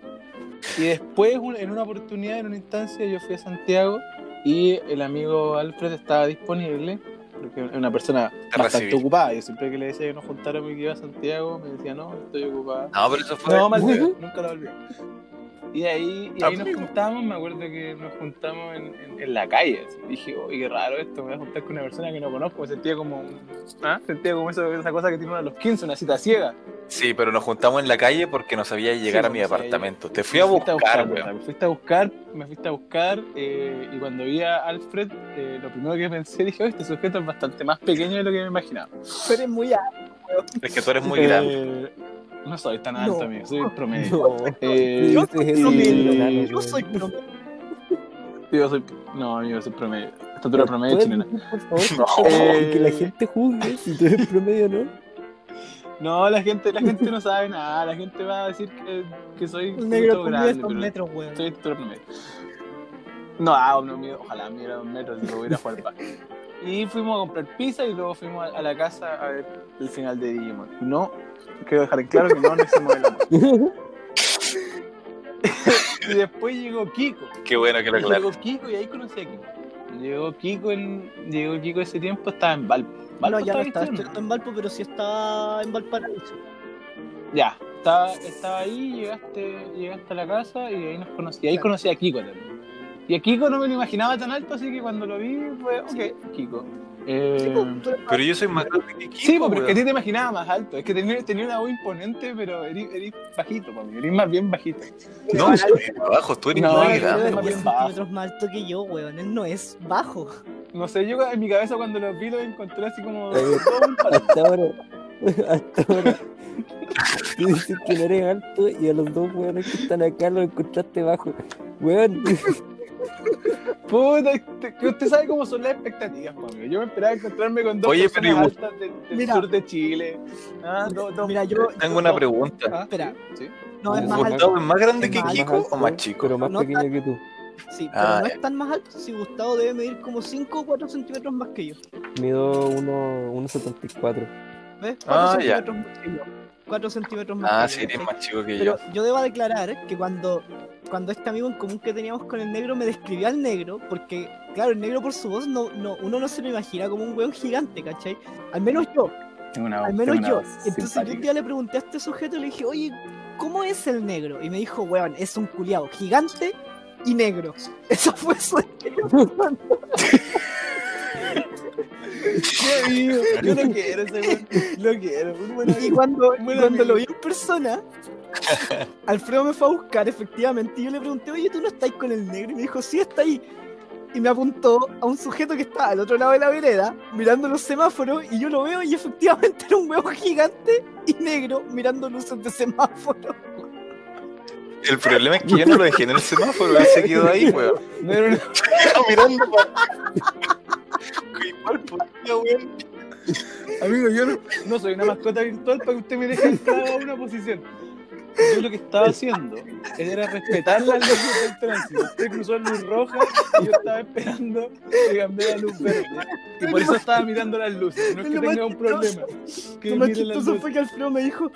Y después, un- en una oportunidad, en una instancia, yo fui a Santiago y el amigo Alfred estaba disponible. Porque es una persona Te bastante ocupada. Yo siempre que le decía que nos juntáramos y que iba a Santiago, me decía, no, estoy ocupada. No, pero eso fue. No, mal nunca lo olvidé. Y ahí, y ahí nos Amigo. juntamos, me acuerdo que nos juntamos en, en- en la calle. así. Dije, oye, qué raro esto, me voy a juntar con una persona que no conozco. Me sentía como, ¿ah? sentía como eso- esa cosa que tiene uno a los 15, una cita ciega. Sí, pero nos juntamos en la calle porque no sabía llegar Sí, a mi departamento. Te fui a Me fuiste buscar, weón. Me fuiste a buscar, me fuiste a buscar, eh, y cuando vi a Alfred, eh, lo primero que pensé, dije, "Oh, este sujeto es bastante más pequeño de lo que me imaginaba. Tú eres muy alto. Es que tú eres muy Eh, grande. No soy tan alto, No. amigo, soy promedio. No. Eh, Yo soy promedio. Yo soy promedio. Yo soy, no, amigo, soy promedio. Estatura promedio ¿Puedes chilena. Por favor, No. Eh, que la gente juzgue si tú eres promedio no. No, la gente, la gente no sabe nada. La gente va a decir que, que soy Un negro grande, pero metros, weón. soy estatura promedio. No, ah, no, ojalá midiera dos metros y lo voy a ir a jugar básquet. Y fuimos a comprar pizza y luego fuimos a, a la casa a ver el final de Digimon. No, quiero dejar en claro que no nos hicimos el amor. Y después llegó Kiko. Qué bueno que lo aclaras. Llegó Kiko y ahí conocí a Kiko. Llegó Kiko en, llegó Kiko ese tiempo, estaba en Valpo. No, ¿Valpo ya no estaba estudiando? en Valpo, pero sí estaba en Valparaíso. Ya, estaba, estaba ahí, llegaste, llegaste a la casa y ahí nos conocí. Y ahí conocí a Kiko también. Y a Kiko no me lo imaginaba tan alto, así que cuando lo vi fue, ok, Kiko. Eh, Sí, pues, eres Pero yo soy más grande que Kiko, Sí, pues, pero es que a ti te imaginaba más alto. Es que tenía, tenía una voz imponente, pero eres, eres bajito, papi. Eres más bien bajito. No, soy abajo, tú eres No, más yo grande. más 10 bien bajo. centímetros más alto que yo, weón. Él no es bajo. No sé, yo en mi cabeza cuando los vi los encontré así como... Eh, todo un palo. Hasta ahora, hasta ahora. Tú dices que no eres alto y a los dos weones que están acá los encontraste bajo. Weón, Puta, este- que usted sabe cómo son las expectativas, papi. Yo me esperaba encontrarme con dos Oye, personas altas del, del Mira. sur de Chile. Ah, dos, dos- Mira, yo. Tengo una pregunta. Ah, Espera. ¿sí? No es más alto. ¿Gustavo es más grande que Más Kiko alto, o más chico? pero más No pequeño tan- que tú. Sí, pero Ah, no ya. es tan más alto. Si Gustavo debe medir como 5 o 4 centímetros más que yo. Mido 1,74. ¿Ves? 4 Ah, ya. centímetros más que yo. 4 centímetros más Ah, sí, ¿cachai? más chico que Pero yo. yo debo declarar que cuando, cuando este amigo en común que teníamos con el negro me describió al negro, porque, claro, el negro por su voz, no, no, uno no se lo imagina como un weón gigante, ¿cachai? Al menos yo, Tengo una al menos yo. Entonces yo un día le pregunté a este sujeto y le dije, oye, ¿cómo es el negro? Y me dijo, weón, es un culiado gigante y negro. Eso fue su Qué amigo, Yo lo quiero ese weón. Lo quiero. Un buen Y cuando, Buen cuando amigo. lo vi en persona, Alfredo me fue a buscar, efectivamente, y yo le pregunté, oye, ¿tú no estás con el negro? Y me dijo, sí, está ahí. Y me apuntó a un sujeto que estaba al otro lado de la vereda, mirando los semáforos, y yo lo veo, y efectivamente era un huevo gigante y negro, mirando luces de semáforo. El problema es que yo no lo dejé en el semáforo, él se quedó ahí, weón. No era una- mirando para. Igual podía, weón. Amigo, yo no, no soy una mascota virtual para que usted me deje entrar a una posición. Yo lo que estaba haciendo era respetar las luces del tránsito. Usted cruzó la luz roja y yo estaba esperando que cambiara la luz verde. Y por eso estaba mirando las luces. No es que tenga un problema. Que Lo más chistoso fue que Alfredo me dijo,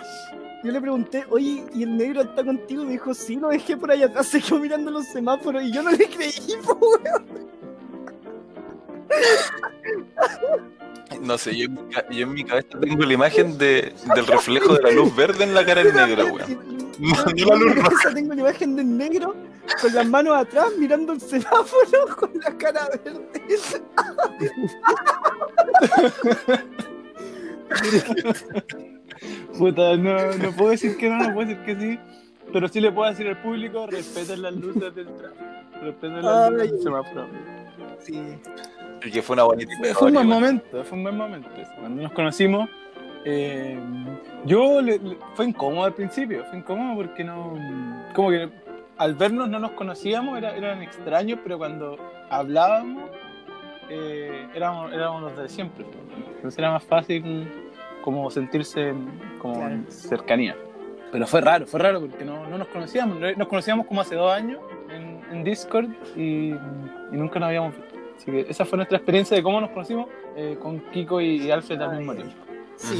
yo le pregunté, oye, ¿y el negro está contigo? Me dijo, sí, lo dejé por allá atrás, se quedó mirando los semáforos, y yo no le creí, po, weón. No sé, yo en, mi, ca- yo en mi cabeza tengo la imagen de, del reflejo de la luz verde en la cara del negro, weón. No, no Yo la en luz mi roja. cabeza tengo la imagen del negro con las manos atrás mirando el semáforo con la cara verde. Puta, no, no puedo decir que no, no puedo decir que sí. Pero sí le puedo decir al público, respeten las luces del tráfico. Respeten las Ay. luces del semáforo. Sí. Y que fue una bonita Fue un historia, buen momento, fue un buen momento. Cuando nos conocimos, eh, yo le- le- fue incómodo al principio, fue incómodo porque no, como que al vernos no nos conocíamos, era- eran extraños, pero cuando hablábamos eh, éramos, éramos los de siempre. Entonces era más fácil como sentirse en- como Claro. en cercanía. Pero fue raro, fue raro porque no, no nos conocíamos. Nos conocíamos como hace dos años en, en Discord y, y nunca nos habíamos visto. Así que esa fue nuestra experiencia de cómo nos conocimos eh, con Kiko y, Alfred al mismo tiempo. Sí.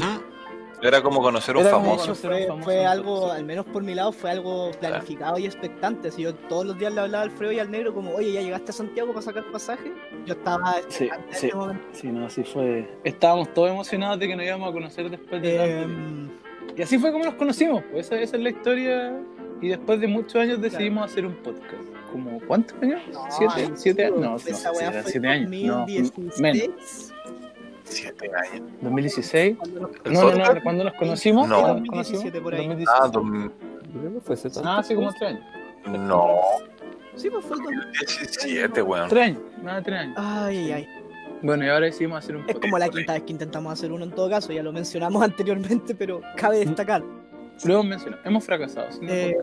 Era como conocer a un Era famoso. conocer a un fue, famoso fue algo, al menos por mi lado, fue algo planificado y expectante. Si yo todos los días le hablaba al Alfredo y al negro como, oye, ¿ya llegaste a Santiago para sacar pasaje? Yo estaba Sí, sí. ese momento. Sí, no, así fue. Estábamos todos emocionados de que nos íbamos a conocer después de. Em, Y así fue como nos conocimos. Pues esa, esa es la historia. Y después de muchos años decidimos hacer un podcast. ¿Como cuántos años? no, ¿Siete? ay, ¿Siete años? No, no, esa sí, weá fue siete años. No, 2016. menos. Siete años. 2016. Cuando nos ¿El No, no, no, cuando nos conocimos. No. cuando nos conocimos, 2017 por ahí. 2017. Ah, dos-. Ah, hace como tres años. no. Sí, pues fue el 2000. 17, weón. Tres años, nada, tres años. Ay, ay, ay. Bueno, y ahora decidimos hacer un Es como la quinta vez que intentamos hacer uno en todo caso, ya lo mencionamos anteriormente, pero cabe destacar. Lo hemos mencionado, hemos fracasado. sin Eh.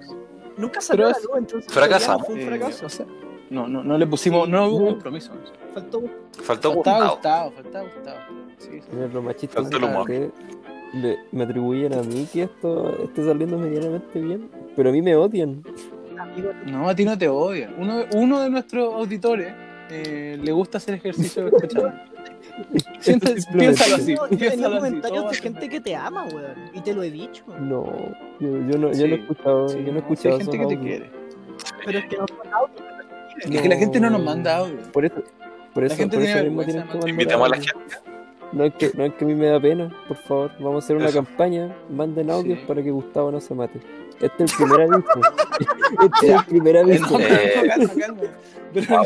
Nunca salió a la luz, entonces Fracasamos. Fue un Eh, fracaso. o sea, no, no, no le pusimos, no hubo compromiso. Faltó Faltó Faltaba Gustavo. Gustavo, faltaba Gustavo. Sí, sí. Lo que le- me atribuyen a mí que esto esté saliendo medianamente bien, pero a mí me odian. No, a ti no te odia. Uno, uno de nuestros auditores eh, le gusta hacer ejercicio escuchando. Simplemente. piénsalo así. Tenido piénsalo así, comentarios de gente que te ama, weón. Y te lo he dicho. No, yo, yo no, yo Sí, no he escuchado, Sí, yo no he sí, escuchado hay gente que te audios. quiere. Pero es que no son audios. Es que la gente no nos manda audio. Por eso, por eso, gente por tiene eso mismo que Invitamos a la gente. No es, que, no es que a mí me da pena, por favor. Vamos a hacer una Eso. campaña. Manden audios Sí. para que Gustavo no se mate. Este es el primer aviso. este es el primer aviso. no, pero calma, calma. Pero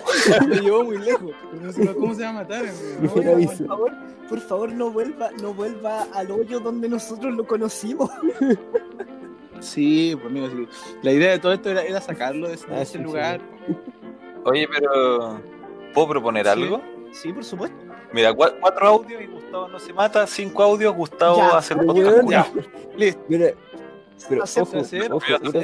lo llevó muy lejos. No sé ¿Cómo se va a matar? Oiga, aviso. por favor, por favor no vuelva, no vuelva al hoyo donde nosotros lo conocimos. Sí, pues amigo, sí. La idea de todo esto era, era sacarlo de ese, de Ah, ese sí, lugar. Oye, pero. ¿Puedo proponer Sí. algo? Sí, por supuesto. Mira, cua- cuatro audios y Gustavo no se mata. Cinco audios, Gustavo Ya, hace el pero podcast. Listo. Mira, pero ojo, ojo, es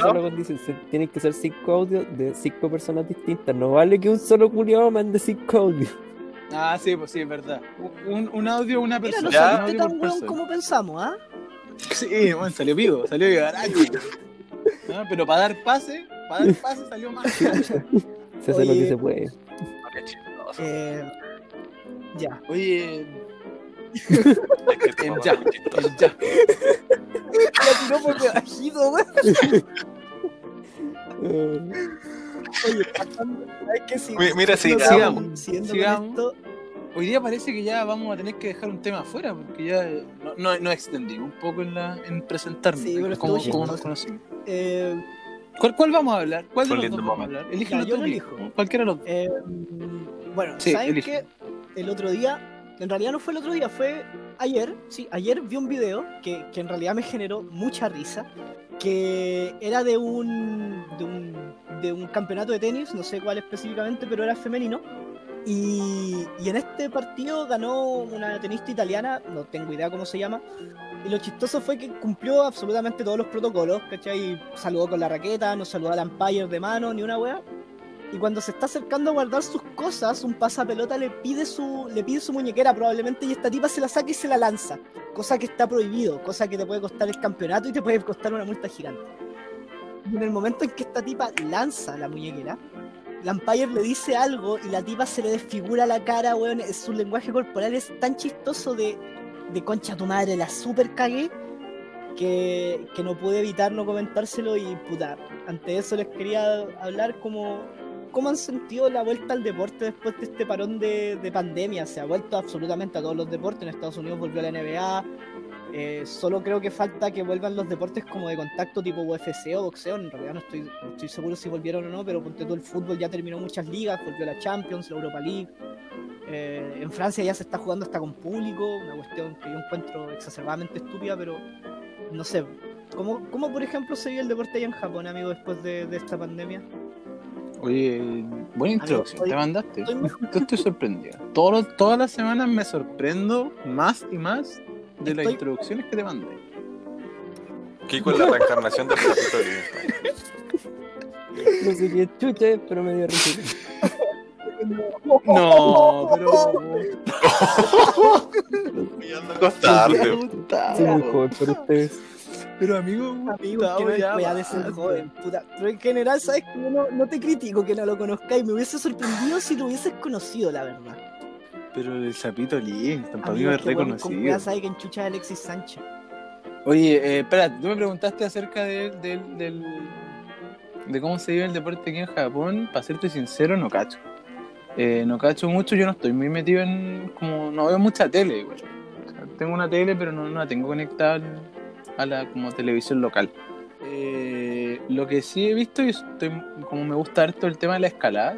otra condición. Se- Tienen que ser cinco audios de cinco personas distintas. No vale que un solo culiado mande cinco audios. Ah, sí, pues sí, es verdad. Un, un audio, una Mira, persona. no Ya. un saliste tan por weón persona. como pensamos, ¿ah? Sí, bueno, salió vivo, salió de garaje. Ah, Pero para dar pase, para dar pase salió más. Se hace lo Oye. que se puede. Eh, ya. Oye, Es que ya. La tiró por debajito, weón. Oye, mira, sigamos, esto, Hoy día parece que ya vamos a tener que dejar un tema afuera, porque ya no, no, no extendimos un poco en, la, en presentarnos. Sí, pero cómo, estuvo cómo chistoso. nos conocimos. eh, ¿Cuál, ¿Cuál vamos a hablar? ¿Cuál de los dos vamos a hablar? Elígelo Ya, yo lo elijo. ¿no? Cualquiera de los dos. Eh, bueno, Sí, ¿saben elige. qué? El otro día, en realidad no fue el otro día, fue ayer, sí, ayer vi un video que, que en realidad me generó mucha risa, que era de un, de un, de un campeonato de tenis, no sé cuál específicamente, pero era femenino, y, y en este partido ganó una tenista italiana, no tengo idea cómo se llama, y lo chistoso fue que cumplió absolutamente todos los protocolos, ¿cachai? Saludó con la raqueta, no saludó al umpire de mano, ni una wea. Y cuando se está acercando a guardar sus cosas, un pasapelota le pide su, le pide su muñequera probablemente y esta tipa se la saca y se la lanza. Cosa que está prohibido, cosa que te puede costar el campeonato y te puede costar una multa gigante. Y en el momento en que esta tipa lanza la muñequera, la umpire le dice algo y la tipa se le desfigura la cara, weón. Su lenguaje corporal es tan chistoso de, de concha tu madre, la super cagué, que, que no pude evitar no comentárselo y puta. Ante eso les quería hablar como cómo han sentido la vuelta al deporte después de este parón de, de pandemia. Se ha vuelto absolutamente a todos los deportes. En Estados Unidos volvió la NBA. Eh, solo creo que falta que vuelvan los deportes como de contacto tipo UFC o boxeo. En realidad no estoy, no estoy seguro si volvieron o no, pero ponte todo el fútbol ya terminó muchas ligas. Volvió la Champions, la Europa League. Eh, en Francia ya se está jugando hasta con público. Una cuestión que yo encuentro exacerbadamente estúpida, pero no sé. ¿Cómo, cómo por ejemplo, se vio el deporte allá en Japón, amigo, después de, de esta pandemia? Oye, buena introducción, te mandaste. Yo estoy sorprendido. Todos los- todas las semanas me sorprendo más y más de las Estoy- introducciones que te mandé. Kiko es la reencarnación del sapito de No sé qué chucha es, pero me dio risa. No, pero. Acostarse. Soy muy joven por ustedes. Pero amigo, Amigo, que no ya weá de ser joven, puta. Pero en general, sabes que yo no, no te critico que no lo conozcáis. Me hubiese sorprendido si lo hubieses conocido, la verdad. Pero el sapito para mí Amigo, es reconocido. weá sabes que enchucha Alexis Sánchez. Oye, eh, espera, tú me preguntaste acerca de, del- del- de cómo se vive el deporte aquí en Japón. Para serte sincero, no cacho. Eh, no cacho mucho, yo no estoy muy metido en. como No veo mucha tele. O sea, tengo una tele, pero no, no la tengo conectada al- a la como televisión local. Eh, lo que sí he visto, y estoy, como me gusta harto el tema de la escalada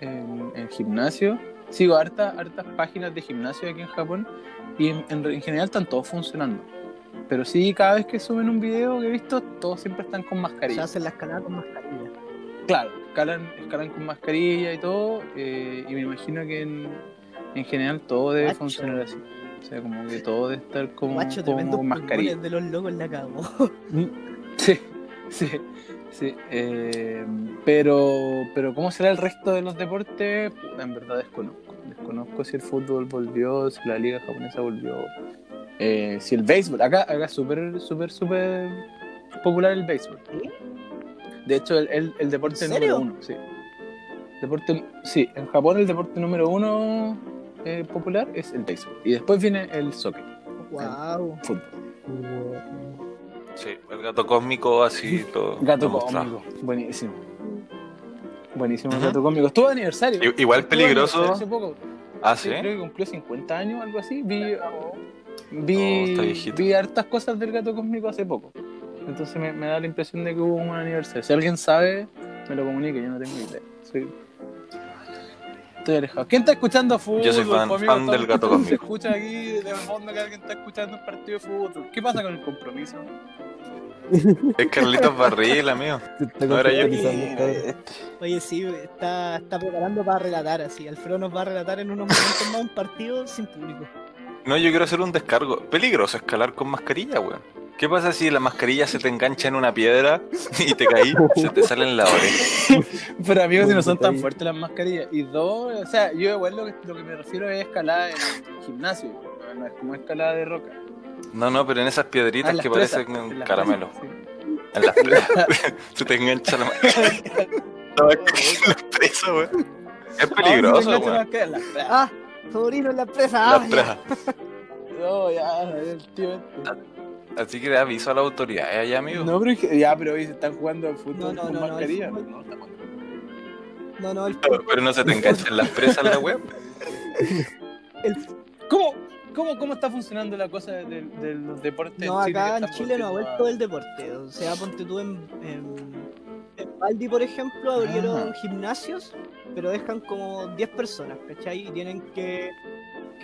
en, en gimnasio, sigo harta, hartas páginas de gimnasio aquí en Japón y en, en- en general están todos funcionando. Pero sí, cada vez que suben un video que he visto, todos siempre están con mascarilla. hacen la escalada con mascarilla. Claro, escalan, escalan con mascarilla y todo, eh, y me imagino que en, en general todo debe funcionar así. O sea, como que todo debe estar como, Guacho, como mascarilla. de los locos la cagó. Sí, sí, sí. eh, pero, pero ¿cómo será el resto de los deportes? En verdad desconozco. Desconozco si el fútbol volvió, si la liga japonesa volvió, eh, si el béisbol. Acá, acá es súper, súper, súper popular el béisbol. ¿Sí? De hecho, el, el, el deporte ¿En número uno, sí. Deporte, sí, en Japón el deporte número uno eh, popular es el béisbol. Y después viene el soccer, Wow. fútbol. Sí, el gato cósmico así lo. Gato cósmico, buenísimo. Buenísimo el gato cósmico. Estuvo de aniversario. I- Igual peligroso. Hace poco. Ah, ¿sí? Creo que cumplió 50 años, algo así. Vi, vi, hartas cosas del gato cósmico hace poco. Entonces me, me da la impresión de que hubo un aniversario. Si alguien sabe, me lo comunique, yo no tengo idea. Soy- Estoy alejado. ¿Quién está escuchando fútbol? Yo soy fan- po, amigo? fan del gato escuchando- Se escucha aquí de fondo que alguien está escuchando un partido de fútbol. ¿Qué pasa con el compromiso? Es Carlitos Barril, amigo. No era yo. Oye, sí, está, está preparando para relatar así. Alfredo nos va a relatar en unos momentos más un partido sin público. No, yo quiero hacer un descargo. Peligroso escalar con mascarilla, weón. ¿Qué pasa si la mascarilla se te engancha en una piedra y te caí? Se te sale en la oreja. Pero amigos, si no son tan fuertes las mascarillas. Y dos, o sea, yo igual lo que, lo que me refiero es escalada en gimnasio. No, no es como escalada de roca. No, no, pero en esas Ah, piedritas en las que presas, parecen en las caramelo. presas, sí. En las presas. se te engancha la mascarilla. No, es las presas, weón. Es Ah, peligroso, weón. las presas. Ah, sobrino en la empresa. Las Ah, presas. No, ya, el tío. este. Así que aviso a la autoridad, ¿eh, allá, amigo? No, pero ya, pero hoy se están jugando al fútbol No, no, con no, no, mascarilla. No, no, no, el, Pero no se te engancha en las presas la web. el- ¿Cómo, cómo, ¿Cómo está funcionando la cosa de, de- los deportes? no, acá en Chile no ha vuelto el deporte. O sea, ponte tú en, en, en Valdi, por ejemplo, abrieron Ah. gimnasios, pero dejan como 10 personas, ¿cachai? Y tienen que,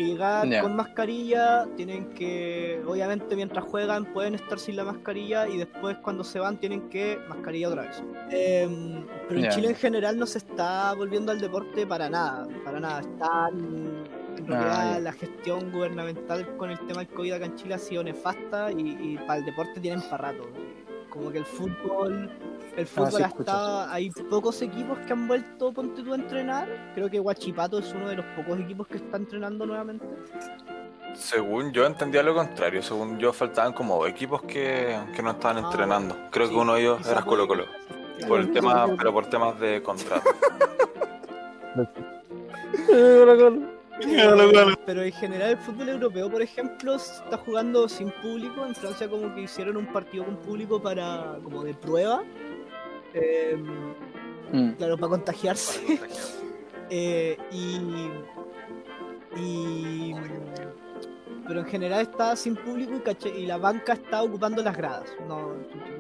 que llegar con mascarilla, tienen que, obviamente mientras juegan pueden estar sin la mascarilla y después cuando se van tienen que mascarilla otra vez. Em, pero en. Chile en general no se está volviendo al deporte para nada, para nada. Están, en realidad Ah, ya. la gestión gubernamental con el tema del COVID acá en Chile ha sido nefasta y, y para el deporte tienen para rato. Como que el fútbol, el fútbol Ah, sí, ha estado- hay pocos equipos que han vuelto, ponte tú, a entrenar. Creo que Huachipato es uno de los pocos equipos que está entrenando nuevamente. Según yo entendía lo contrario. Según yo faltaban como dos equipos que, que no estaban Ah, entrenando. Creo sí, que uno de ellos era Colo Colo. Por el tema, pero por temas de contrato. Pero en general el fútbol europeo, por ejemplo, está jugando sin público. En Francia como que hicieron un partido con público para como de prueba. Em, Mm. claro, para contagiarse. Eh, y, y pero en general está sin público y, caché- y la banca está ocupando las gradas. No,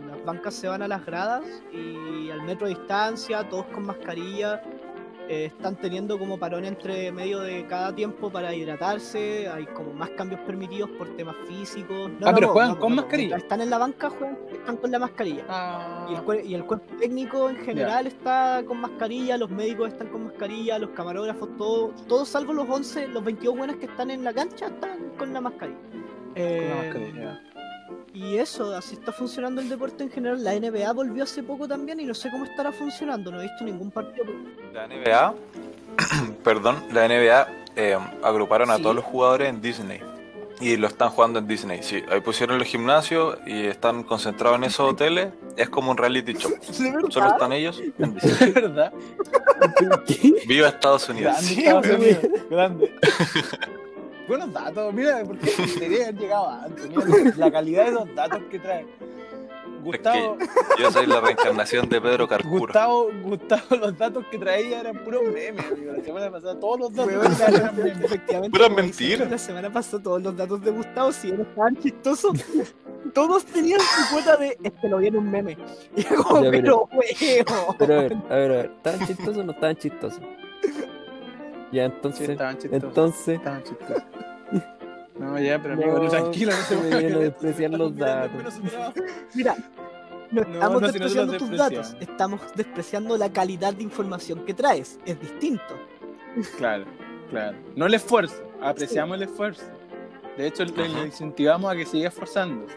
las bancas se van a las gradas y al metro de distancia, todos con mascarilla. Eh, están teniendo como parón entre medio de cada tiempo para hidratarse. Hay como más cambios permitidos por temas físicos. No, Ah, no, pero no, juegan con mascarilla. Están en la banca, juegan, están con la mascarilla. Ah, Y el, y el cuerpo técnico en general está con mascarilla, los médicos están con mascarilla, los camarógrafos, todo, todos salvo los 11, los 22 buenos que están en la cancha están con la mascarilla. con Eh, la mascarilla. Y eso, así está funcionando el deporte en general. La NBA volvió hace poco también y no sé cómo estará funcionando, no he visto ningún partido. La NBA, perdón, la NBA eh, agruparon a Sí. todos los jugadores en Disney. Y lo están jugando en Disney, sí. Ahí pusieron los gimnasios y están concentrados en esos hoteles. Es como un reality show. Solo están ellos en Disney. ¿De verdad? Viva Estados Unidos. Grande Sí, Estados. Unidos, grande. Buenos datos, mira, porque debería haber llegado antes. Mira la calidad de los datos que trae. Gustavo, Yo soy la reencarnación de Pedro Carcuro. Gustavo, Gustavo, los datos que traía eran puros memes, amigo. La semana pasada todos los datos que traía eran memes. efectivamente. Puras mentiras. La semana pasada todos los datos de Gustavo, si no estaban chistosos, todos tenían su cuota de este lo vi en un meme. Y era como, Ya, pero pero-. Pero a ver, a ver, a ver, ¿estaban chistosos o no estaban chistosos? Ya, Sí, entonces, estaban chistosos. entonces, Estaban chistosos. No, ya, pero amigo, No, tranquilo, no se me ponga vienen a violento, despreciar los datos. Mira, no No, estamos no, despreciando tus datos, estamos despreciando la calidad de información que traes. Es distinto. Claro, claro. No el esfuerzo, apreciamos el esfuerzo. De hecho, le, Ajá. le incentivamos a que siga esforzándose.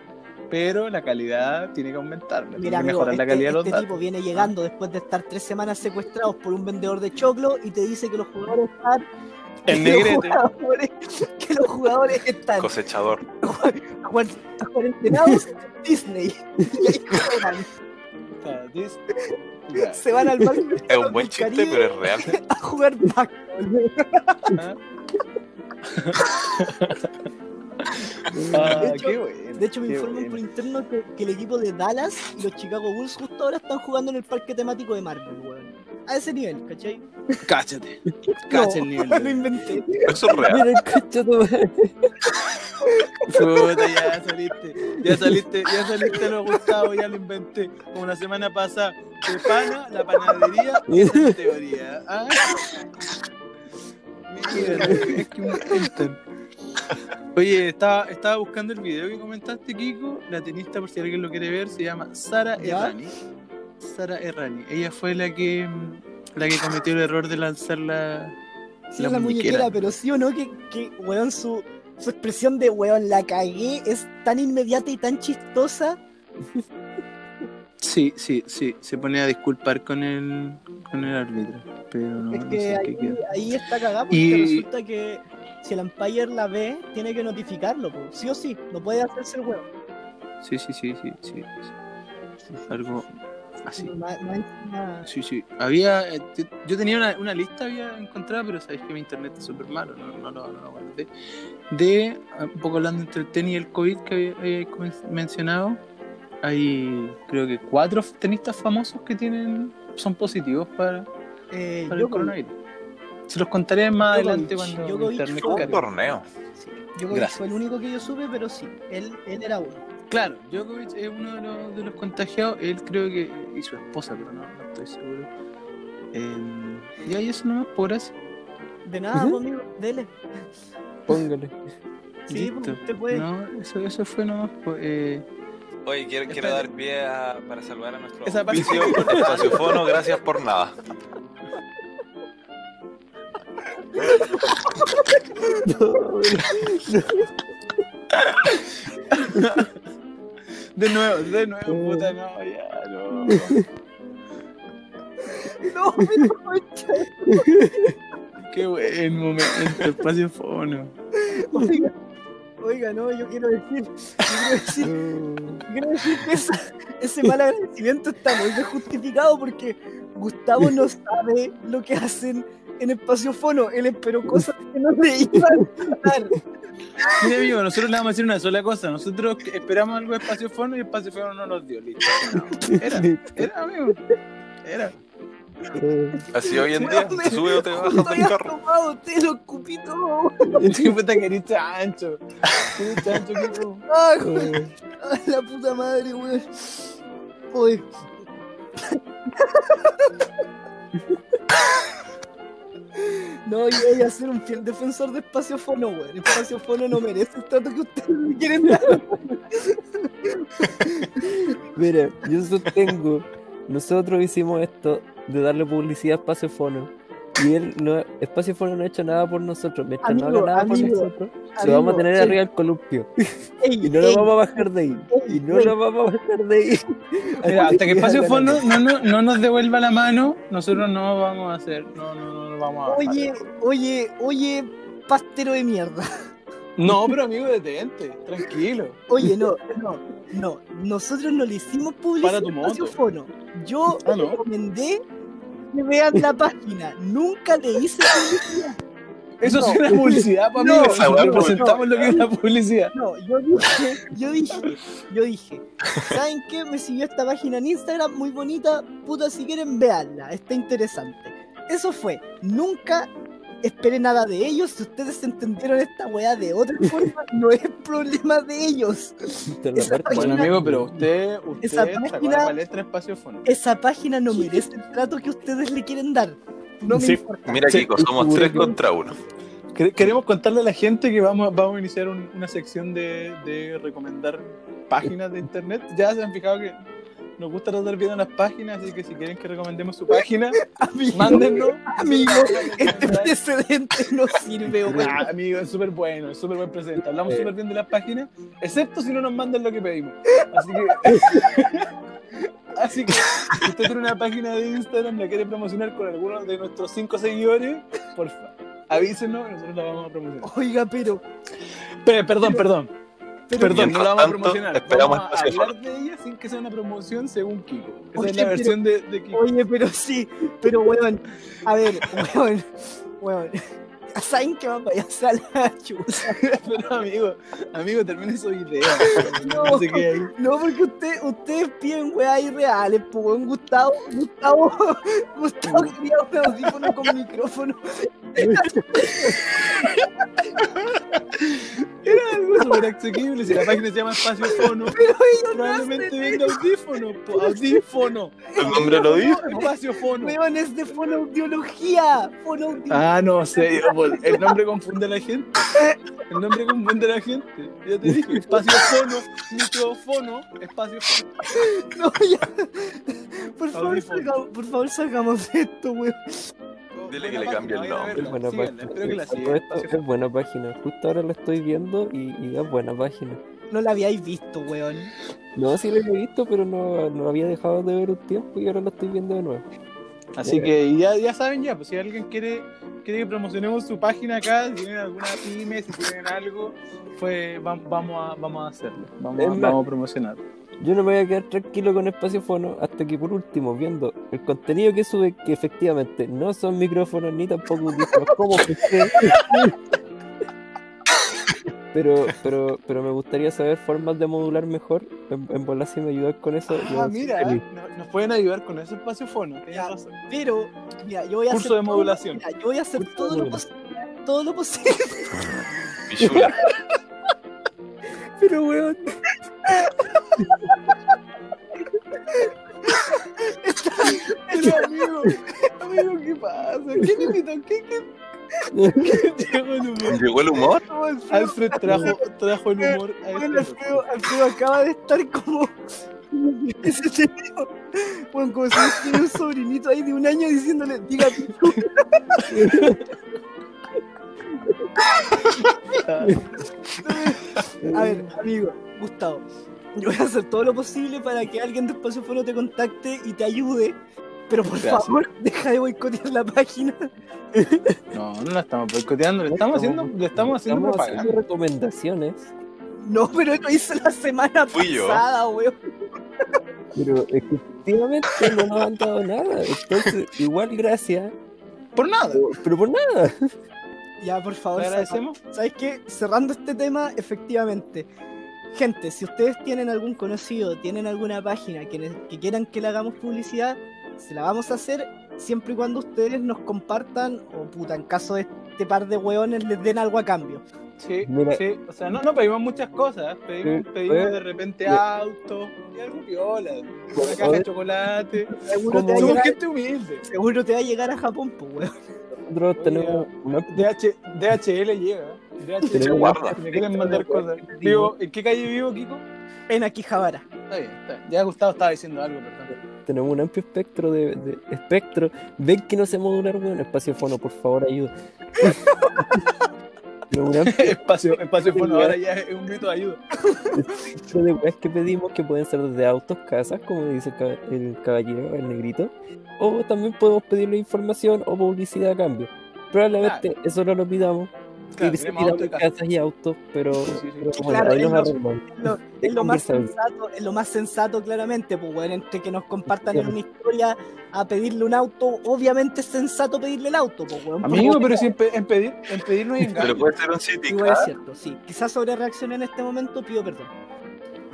Pero la calidad tiene que aumentar. Tiene Mira, que amigo, mejorar la este, calidad de los este datos. tipo viene llegando después de estar tres semanas secuestrados por un vendedor de choclo y te dice que los jugadores están. El que los negrete. jugadores- que los jugadores están Cosechador. cuar- cuarentenados en Disney. Se van al mar Es un buen chiste, pero es real. a jugar backball. ¿Ah? De hecho- qué bueno. De hecho, me informan bueno. por interno que, que el equipo de Dallas y los Chicago Bulls justo ahora están jugando en el parque temático de Marvel, weón. a ese nivel, ¿cachai? Cáchate. Cacha el nivel. Lo de- inventé. Eso es real. Mira madre. Puta, ya saliste. Ya saliste, ya saliste lo Gustavo, ya lo inventé. Como la semana pasada. De pana, la panadería, es teoría. ¿ah? Mira, es que me inventan. Oye, estaba, estaba buscando el video que comentaste, Kiko. La tenista, por si alguien lo quiere ver, se llama Sara. Errani. Sara Errani. Ella fue la que mm, la que cometió el error de lanzar la. Sí, La la, muñequera, muñequera. pero sí o no, que, que weón, su, su expresión de weón, la cagué, es tan inmediata y tan chistosa. Sí, sí, sí. Se pone a disculpar con el, con el árbitro. Pero no, es no que sé ahí, qué queda. ahí está cagada porque Y- resulta que si el umpire la ve, tiene que notificarlo, po. sí o sí, no puede hacerse el weón. Sí, sí, sí, sí, sí. algo así. Más- más encima- Sí, sí. Había. eh, Yo tenía una, una lista había encontrado, pero sabéis que mi internet es súper malo, no, no, lo- no guardé. De, eh, un poco hablando entre el tenis y el COVID que había, mencionado, hay creo que cuatro tenistas famosos que tienen son positivos para, eh, para el coronavirus. Se los contaré más adelante cuando Djokovic internet fue- Un torneo. sí, Djokovic Gracias. fue el único que yo supe, pero sí, él, él era uno. Claro, Djokovic es uno de los, de los contagiados, él creo que, y su esposa, pero no, no estoy seguro. Eh, y ahí eso nomás, por gracias. De nada, po, amigo, dele. Póngale. Sí, Listo. pues, usted puede. No, eso, eso fue nomás. pues, eh, Oye, quiero, quiero dar pie a- para saludar a nuestro Esa parte- auspicio, Espaciofono, gracias por nada. De nuevo, de nuevo, puta, no, ya, no. No, pero concha. Qué buen momento, espacio fono. Oiga, no, yo quiero decir, yo quiero decir, yo quiero decir que esa- ese mal agradecimiento está muy desjustificado porque Gustavo no sabe lo que hacen en Espacio Fono. Él esperó cosas que no le iban a dar. Mira, amigo, nosotros le vamos a decir una sola cosa. Nosotros esperamos algo de espacio fono y espacio fono no nos dio. Listo. No, Era, era, amigo. Era. Así hoy en día, te sube o te bajas del había carro. tomado, te lo escupí todo. Qué puta que eres chancho. Eres chancho, qué Ah, la puta madre, weón. Uy. No, yo voy a ser un fiel defensor de Espacio Fono, weón. Espacio Fono no merece el trato que ustedes le quieren dar. Mira, yo sostengo, nosotros hicimos esto de darle publicidad a Espacio Fono. Y él no, Espacio Fono no ha hecho nada por nosotros. Mientras no Amigo, haga nada por amigo, nosotros, lo amigo, vamos a tener sí. arriba del columpio. Ey, Y no lo vamos a bajar de ahí. Y no ey. lo vamos a bajar de ahí. Mira, hasta que espacio fono no, no, no nos devuelva la mano, nosotros no vamos a hacer. No, no, no, no vamos a. bajar. Oye, oye, oye, pastero de mierda. No, pero amigo, detente. Tranquilo. Oye, no, no, no. Nosotros no le hicimos publicidad Para a. Fono. Yo Ah, ¿no? recomendé que vean la página. Nunca le hice publicidad. Eso No. es una publicidad, pa' No, amigo. esa weá, presentamos lo que es una publicidad. No, yo dije, yo dije, yo dije, ¿saben qué? Me siguió esta página en Instagram, muy bonita, puta, si quieren, véanla, está interesante. Eso fue, nunca esperé nada de ellos, si ustedes entendieron esta weá de otra forma, no es problema de ellos. Esa. Bueno, amigo, pero usted, usted Esa sacó página- la palestra espacio fono. Esa página no merece el trato que ustedes le quieren dar. No me Sí, importa. Mira, Sí, Kiko, somos tres contra uno. Quere- Queremos contarle a la gente que vamos, vamos a iniciar un- una sección de, de recomendar páginas de internet. Ya se han fijado que nos gusta tratar bien a las páginas, así que si quieren que recomendemos su página, Amigo, mándenlo. amigo, este precedente no sirve, weón. Ah, amigo, es súper bueno, es súper buen presente. Hablamos súper bien de las páginas, excepto si no nos mandan lo que pedimos. Así que. Así que, si usted tiene una página de Instagram, la quiere promocionar con alguno de nuestros cinco seguidores, porfa, avísenos y nosotros la vamos a promocionar. Oiga, pero, Pe- perdón, perdón, pero perdón, no la vamos a tanto, promocionar. esperamos Vamos a hablar de ella sin que sea una promoción según Kiko. Esa Oye, es la pero- versión de, de Kiko. Oye, pero sí, pero weón, a ver, weón, weón. ¿Saben qué más vaya a la chucha? Pero amigo, amigo, termine su idea. No. No sé qué hay. No, porque usted, ustedes piden weas irreales, pues. Gustavo, Gustavo, Gustavo quería un audífono con micrófono. Era algo súper asequible. Si la página se llama Espacio Fono, Pero probablemente venga audífono. po, Audífono. El nombre lo dice. Espacio Fono. Weón, es de fonoaudiología. Fonoaudiología. Ah, no sé, yo, el nombre confunde a la gente. El nombre confunde a la gente. Ya te dije, espacio fono, micrófono, espacio fono. No, ya. Por favor, por favor, salgamos de esto, weón. Dile que le cambie el nombre. Es buena página. La es buena página. Justo ahora lo estoy viendo y, y es buena página. No la habíais visto, weón. No, sí lo he visto, pero no, no había dejado de ver un tiempo y ahora lo estoy viendo de nuevo. Así que ya, ya saben ya, pues si alguien quiere, quiere que promocionemos su página acá, si tienen alguna pyme, si tienen algo, pues va- vamos a, vamos a hacerlo. Vamos, a- más- vamos a promocionar. Yo no me voy a quedar tranquilo con Espacio Fono hasta que por último, viendo el contenido que sube, que efectivamente no son micrófonos ni tampoco audífonos, como PC. Pero, pero, pero me gustaría saber formas de modular mejor. En, en volar si me ayudas con eso. Ah, mira, feliz. no- nos pueden ayudar con ese espacio fono. Ya. Pero, mira, yo voy a Curso hacer. de todo- modulación. mira, yo voy a hacer todo lo posible. Todo lo posible. Pichula. Pero weón, Pero, amigo, amigo, ¿qué pasa? ¿Quién invitó? ¿Qué, qué? Llegó el humor. ¿Llegó el humor? Alfred trajo, trajo el humor a bueno, este Alfredo, Alfredo acaba de estar como. Ese señor, bueno, como si tuviera un sobrinito ahí de un año diciéndole, diga pichu. A ver, amigo, Gustavo, yo voy a hacer todo lo posible para que alguien de Espacio Foro te contacte y te ayude, pero por Gracias. favor, deja de boicotear la página. No, no la estamos boicoteando, le estamos haciendo, le estamos haciendo estamos haciendo propaganda. recomendaciones. No, pero lo hice la semana Fui yo. pasada, weón. Pero efectivamente no nos han dado nada. Entonces, igual gracias. Por nada. Pero, por nada. Ya, por favor, agradecemos. ¿Sabes qué? Cerrando este tema, efectivamente. Gente, si ustedes tienen algún conocido, tienen alguna página que, que quieran que le hagamos publicidad, se la vamos a hacer siempre y cuando ustedes nos compartan, o puta, en caso de este par de hueones les den algo a cambio. Sí, Mira. sí. O sea, no, no pedimos muchas cosas. Pedimos, Sí, pedimos pues, de repente sí. autos y algo piola. Una a caja de ver. chocolate. Seguro te, va a Somos llegar, gente humilde. seguro te va a llegar a Japón, pues, weón. Nosotros tenemos una DH, DHL llega. DHL guarda. Me quieren mandar cosas. Vivo, ¿En qué calle vivo, Kiko? En Akihabara. Está bien, está bien. Ya Gustavo estaba diciendo algo, perdón. Tenemos un amplio espectro de, de- espectro. Ven que no sé modular, weón. Espacio fono, por favor, ayuda. espacio, espacio fono, ahora ya es un grito de ayuda. de weas que pedimos que pueden ser desde autos, casas, como dice el cab- el caballero, el negrito. O también podemos pedirle información o publicidad a cambio. Probablemente eso no lo pidamos. Claro, y sí tenemos pidamos auto y casa. casas y autos, pero, Sí, sí. pero bueno, Claro, ahí es lo- arreglamos. Lo- es lo más sensato, es lo más sensato claramente, pues entre que nos compartan en una historia a pedirle un auto, obviamente es sensato pedirle el auto, pues weón. Amigo, pero si en, pe- en pedir, en pedir no hay engaño. Pero puede ser un City es cierto, sí. Quizás sobre reaccioné en este momento, pido perdón.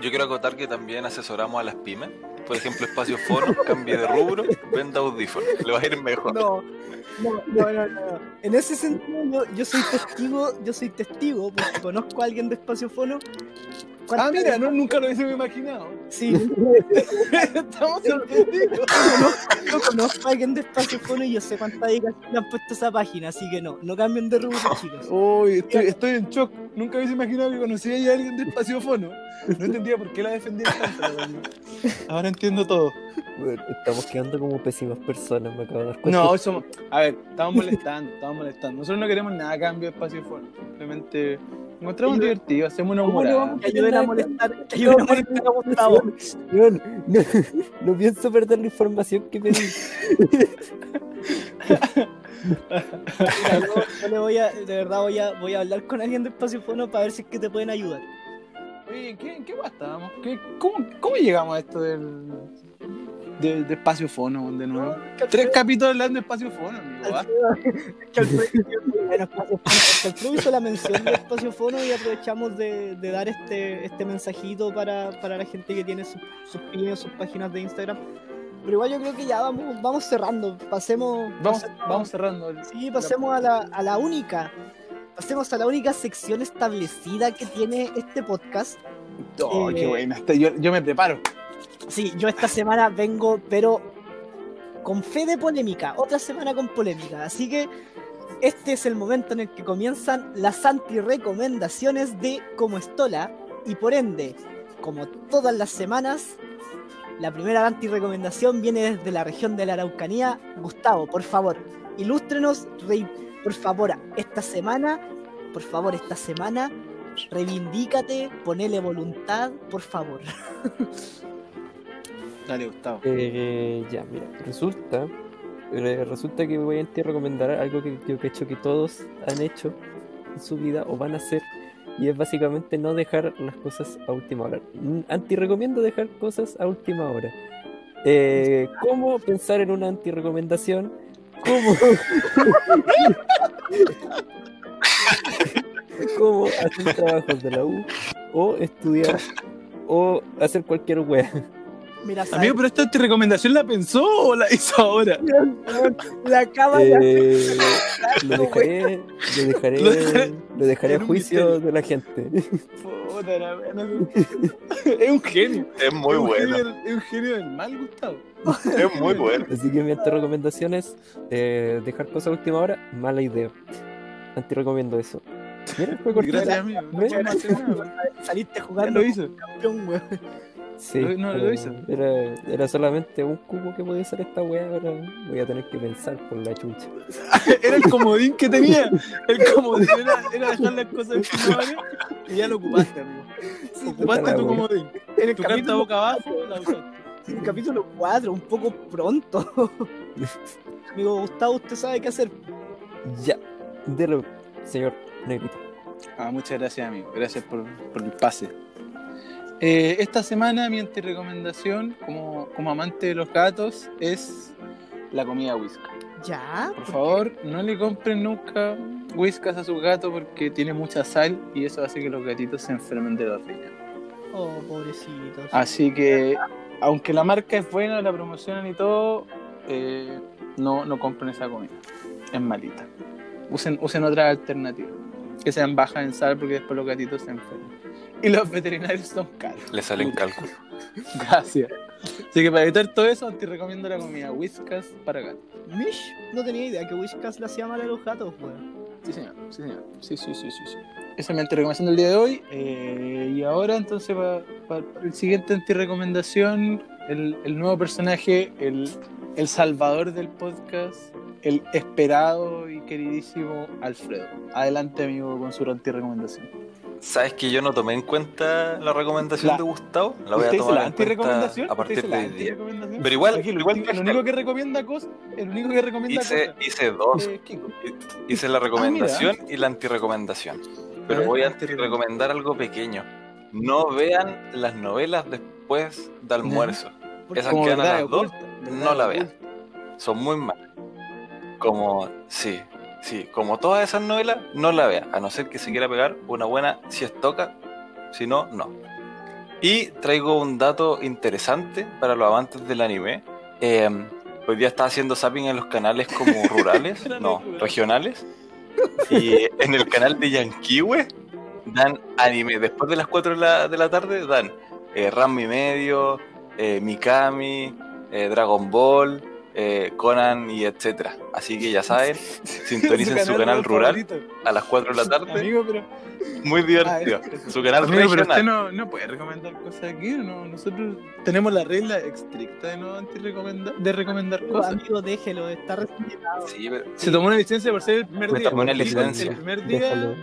Yo quiero acotar que también asesoramos a las pymes. Por ejemplo, Espacio Foro, cambie de rubro, venda audífonos. Le va a ir mejor. No, no, no, no, no. En ese sentido, yo, soy testigo, yo soy testigo, porque conozco a alguien de Espacio Fono. Ah, mira, no, nunca lo hubiese imaginado. Sí, Estamos sorprendidos. yo conozco a alguien de Espacio Fono y yo sé cuántas dedicación le han puesto a esa página, así que no, no cambien de rubro, chicos. Uy, estoy, estoy en shock. Nunca hubiese imaginado que conocía a alguien de Espaciofono. No entendía por qué la defendía tanto. Ahora entiendo todo. Estamos quedando como pésimas personas, me acabo de dar cuenta. No, somos. A ver, estamos molestando, estamos molestando. Nosotros no queremos nada a cambio de Espaciofono. Simplemente encontramos Y- divertido, hacemos una ¿Cómo le humorada. ayuden a molestar, ayuden a molestar a Gustavo. Weón, no, no pienso perder la información que pedí. Mira, yo, yo le voy a, de verdad voy a, voy a hablar con alguien de Espacio Fono para ver si es que te pueden ayudar. Oye, ¿en qué, en qué estábamos? ¿Qué- cómo, ¿Cómo llegamos a esto del. De, de Espaciofono de nuevo? Tres capítulos hablando de amigo. ¿ah? Que Alfredo- Espacio Fono, el Fru hizo la mención de Espacio Fono y aprovechamos de, de dar este, este mensajito para, para la gente que tiene sus, sus pymes, sus páginas de Instagram. Pero igual yo creo que ya vamos, vamos cerrando. Pasemos. Vamos, vamos cerrando. Sí, pasemos a la, a la única. Pasemos a la única sección establecida que tiene este podcast. Oh, Eh, qué buena. Yo, yo me preparo. Sí, yo esta semana vengo, pero con fe de polémica. Otra semana con polémica. Así que este es el momento en el que comienzan las anti-recomendaciones de Como Estola. Y por ende, como todas las semanas, la primera anti-recomendación viene desde la región de la Araucanía. Gustavo, por favor, ilústrenos, rey, por favor, esta semana, por favor, esta semana, reivindícate, ponele voluntad, por favor. Dale, Gustavo. Eh, ya, mira, resulta, eh, resulta que voy a recomendar algo que yo hecho que todos han hecho en su vida o van a hacer y es básicamente no dejar las cosas a última hora. Mm, Anti-recomiendo dejar cosas a última hora. Eh, ¿Cómo pensar en una anti-recomendación? ¿Cómo? ¿Cómo hacer trabajos de la U? O estudiar o hacer cualquier wea. Amigo, pero esta recomendación la pensó o la hizo ahora? la acaba de Eh, lo dejaré, lo dejaré, Lo dejaré lo dejaré en a juicio misterio. de la gente. Puta la Es un genio. Es muy es bueno. genio Es un genio del mal, Gustavo. Es muy bueno. Así que mi recomendación es eh, dejar cosas a última hora, mala idea. Anti recomiendo eso. Mira, fue cortita. Gracias, amigo. Saliste Ya jugando lo hizo. campeón, weón. Sí, Lo- no, lo hizo. Era, era solamente un cubo que podía usar esta wea, ahora voy a tener que pensar por la chucha. Era el comodín que tenía. El comodín era, era dejar las cosas en y ya lo ocupaste, amigo. Ocupaste tu comodín. En el Tu capítulo, boca abajo la usaste. en el capítulo 4, un poco pronto. Amigo Gustavo, usted sabe qué hacer. Ya, delo, señor Negrito. Ah, muchas gracias, amigo. Gracias por, por el pase. Eh, esta semana mi recomendación como, como amante de los gatos es la comida whiskas. ¿Ya? Por favor, no le compren nunca whiskas a sus gatos porque tiene mucha sal y eso hace que los gatitos se enfermen de los riñones. Oh, pobrecitos. Así que, aunque la marca es buena, la promocionan y todo, eh, no, no compren esa comida. Es malita. Usen, usen otra alternativa. Que sean bajas en sal porque después los gatitos se enferman. Y los veterinarios son caros. Le salen cálculos. Gracias. Así que para evitar todo eso, te recomiendo la comida Whiskas para gatos. Mish, no tenía idea que Whiskas le hacía mal a los gatos, weón. Sí, señor. Sí, señor. Sí, sí, sí, sí. sí. Esa es mi antirecomendación del día de hoy. Eh, y ahora, entonces, para el siguiente antirecomendación, el, el nuevo personaje, el, el salvador del podcast, el esperado y queridísimo Alfredo. Adelante, amigo, con su antirecomendación. ¿Sabes que yo no tomé en cuenta la recomendación La- de Gustavo? La voy a ¿Usted hizo tomar la en cuenta antirecomendación? a ¿Usted partir de hoy día. Pero igual- Tranquilo, igual el, único que recomienda cosas, el único que recomienda Hice, cosas hice dos. Kiko. Hice la recomendación y la antirecomendación. Pero voy a recomendar algo pequeño. No vean las novelas después de almuerzo. Esas Como que dan a las dos, no la vean. Son muy malas. Como, sí, sí, como todas esas novelas, no la vean. A no ser que se quiera pegar una buena siestoca. Si no, no. Y traigo un dato interesante para los amantes del anime. Eh, hoy día estaba haciendo zapping en los canales como rurales, no, regionales. Y en el canal de Yanquiwe dan anime. Después de las 4 de la, de la tarde dan eh, Ram y medio, eh, Mikami, eh, Dragon Ball, eh, Conan y etcétera. Así que ya saben, sintonicen su canal rural favorito. a las 4 de la tarde. Amigo, pero, Muy divertido. Ah, es- Su canal amigo, pero usted regional. no, no puede recomendar cosas aquí, ¿no? Nosotros tenemos la regla estricta de no antirrecomendar, de recomendar Pero, cosas. amigo, déjelo, está recibido. Sí, pero- Se tomó una licencia por ser el primer Me día. tomé una licencia. El primer día, Déjalo.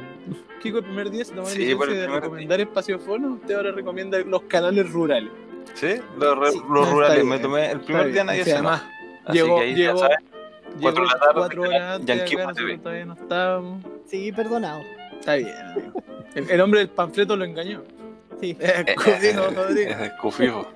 Kiko, el primer día se tomó una Sí, licencia de recomendar espaciofono. Usted ahora recomienda los canales rurales. sí, los, re- Sí, los no, está rurales. bien, Me tomé el primer día nadie se enoja. Así llegó, que ahí llegó, ya llegó cuatro de la tarde, cuatro horas antes Yankee acá, todavía no estábamos. Sí, perdonado. Está bien, amigo. El, el hombre del panfleto lo engañó. Sí. Cudino, Rodrigo. Es escufijo.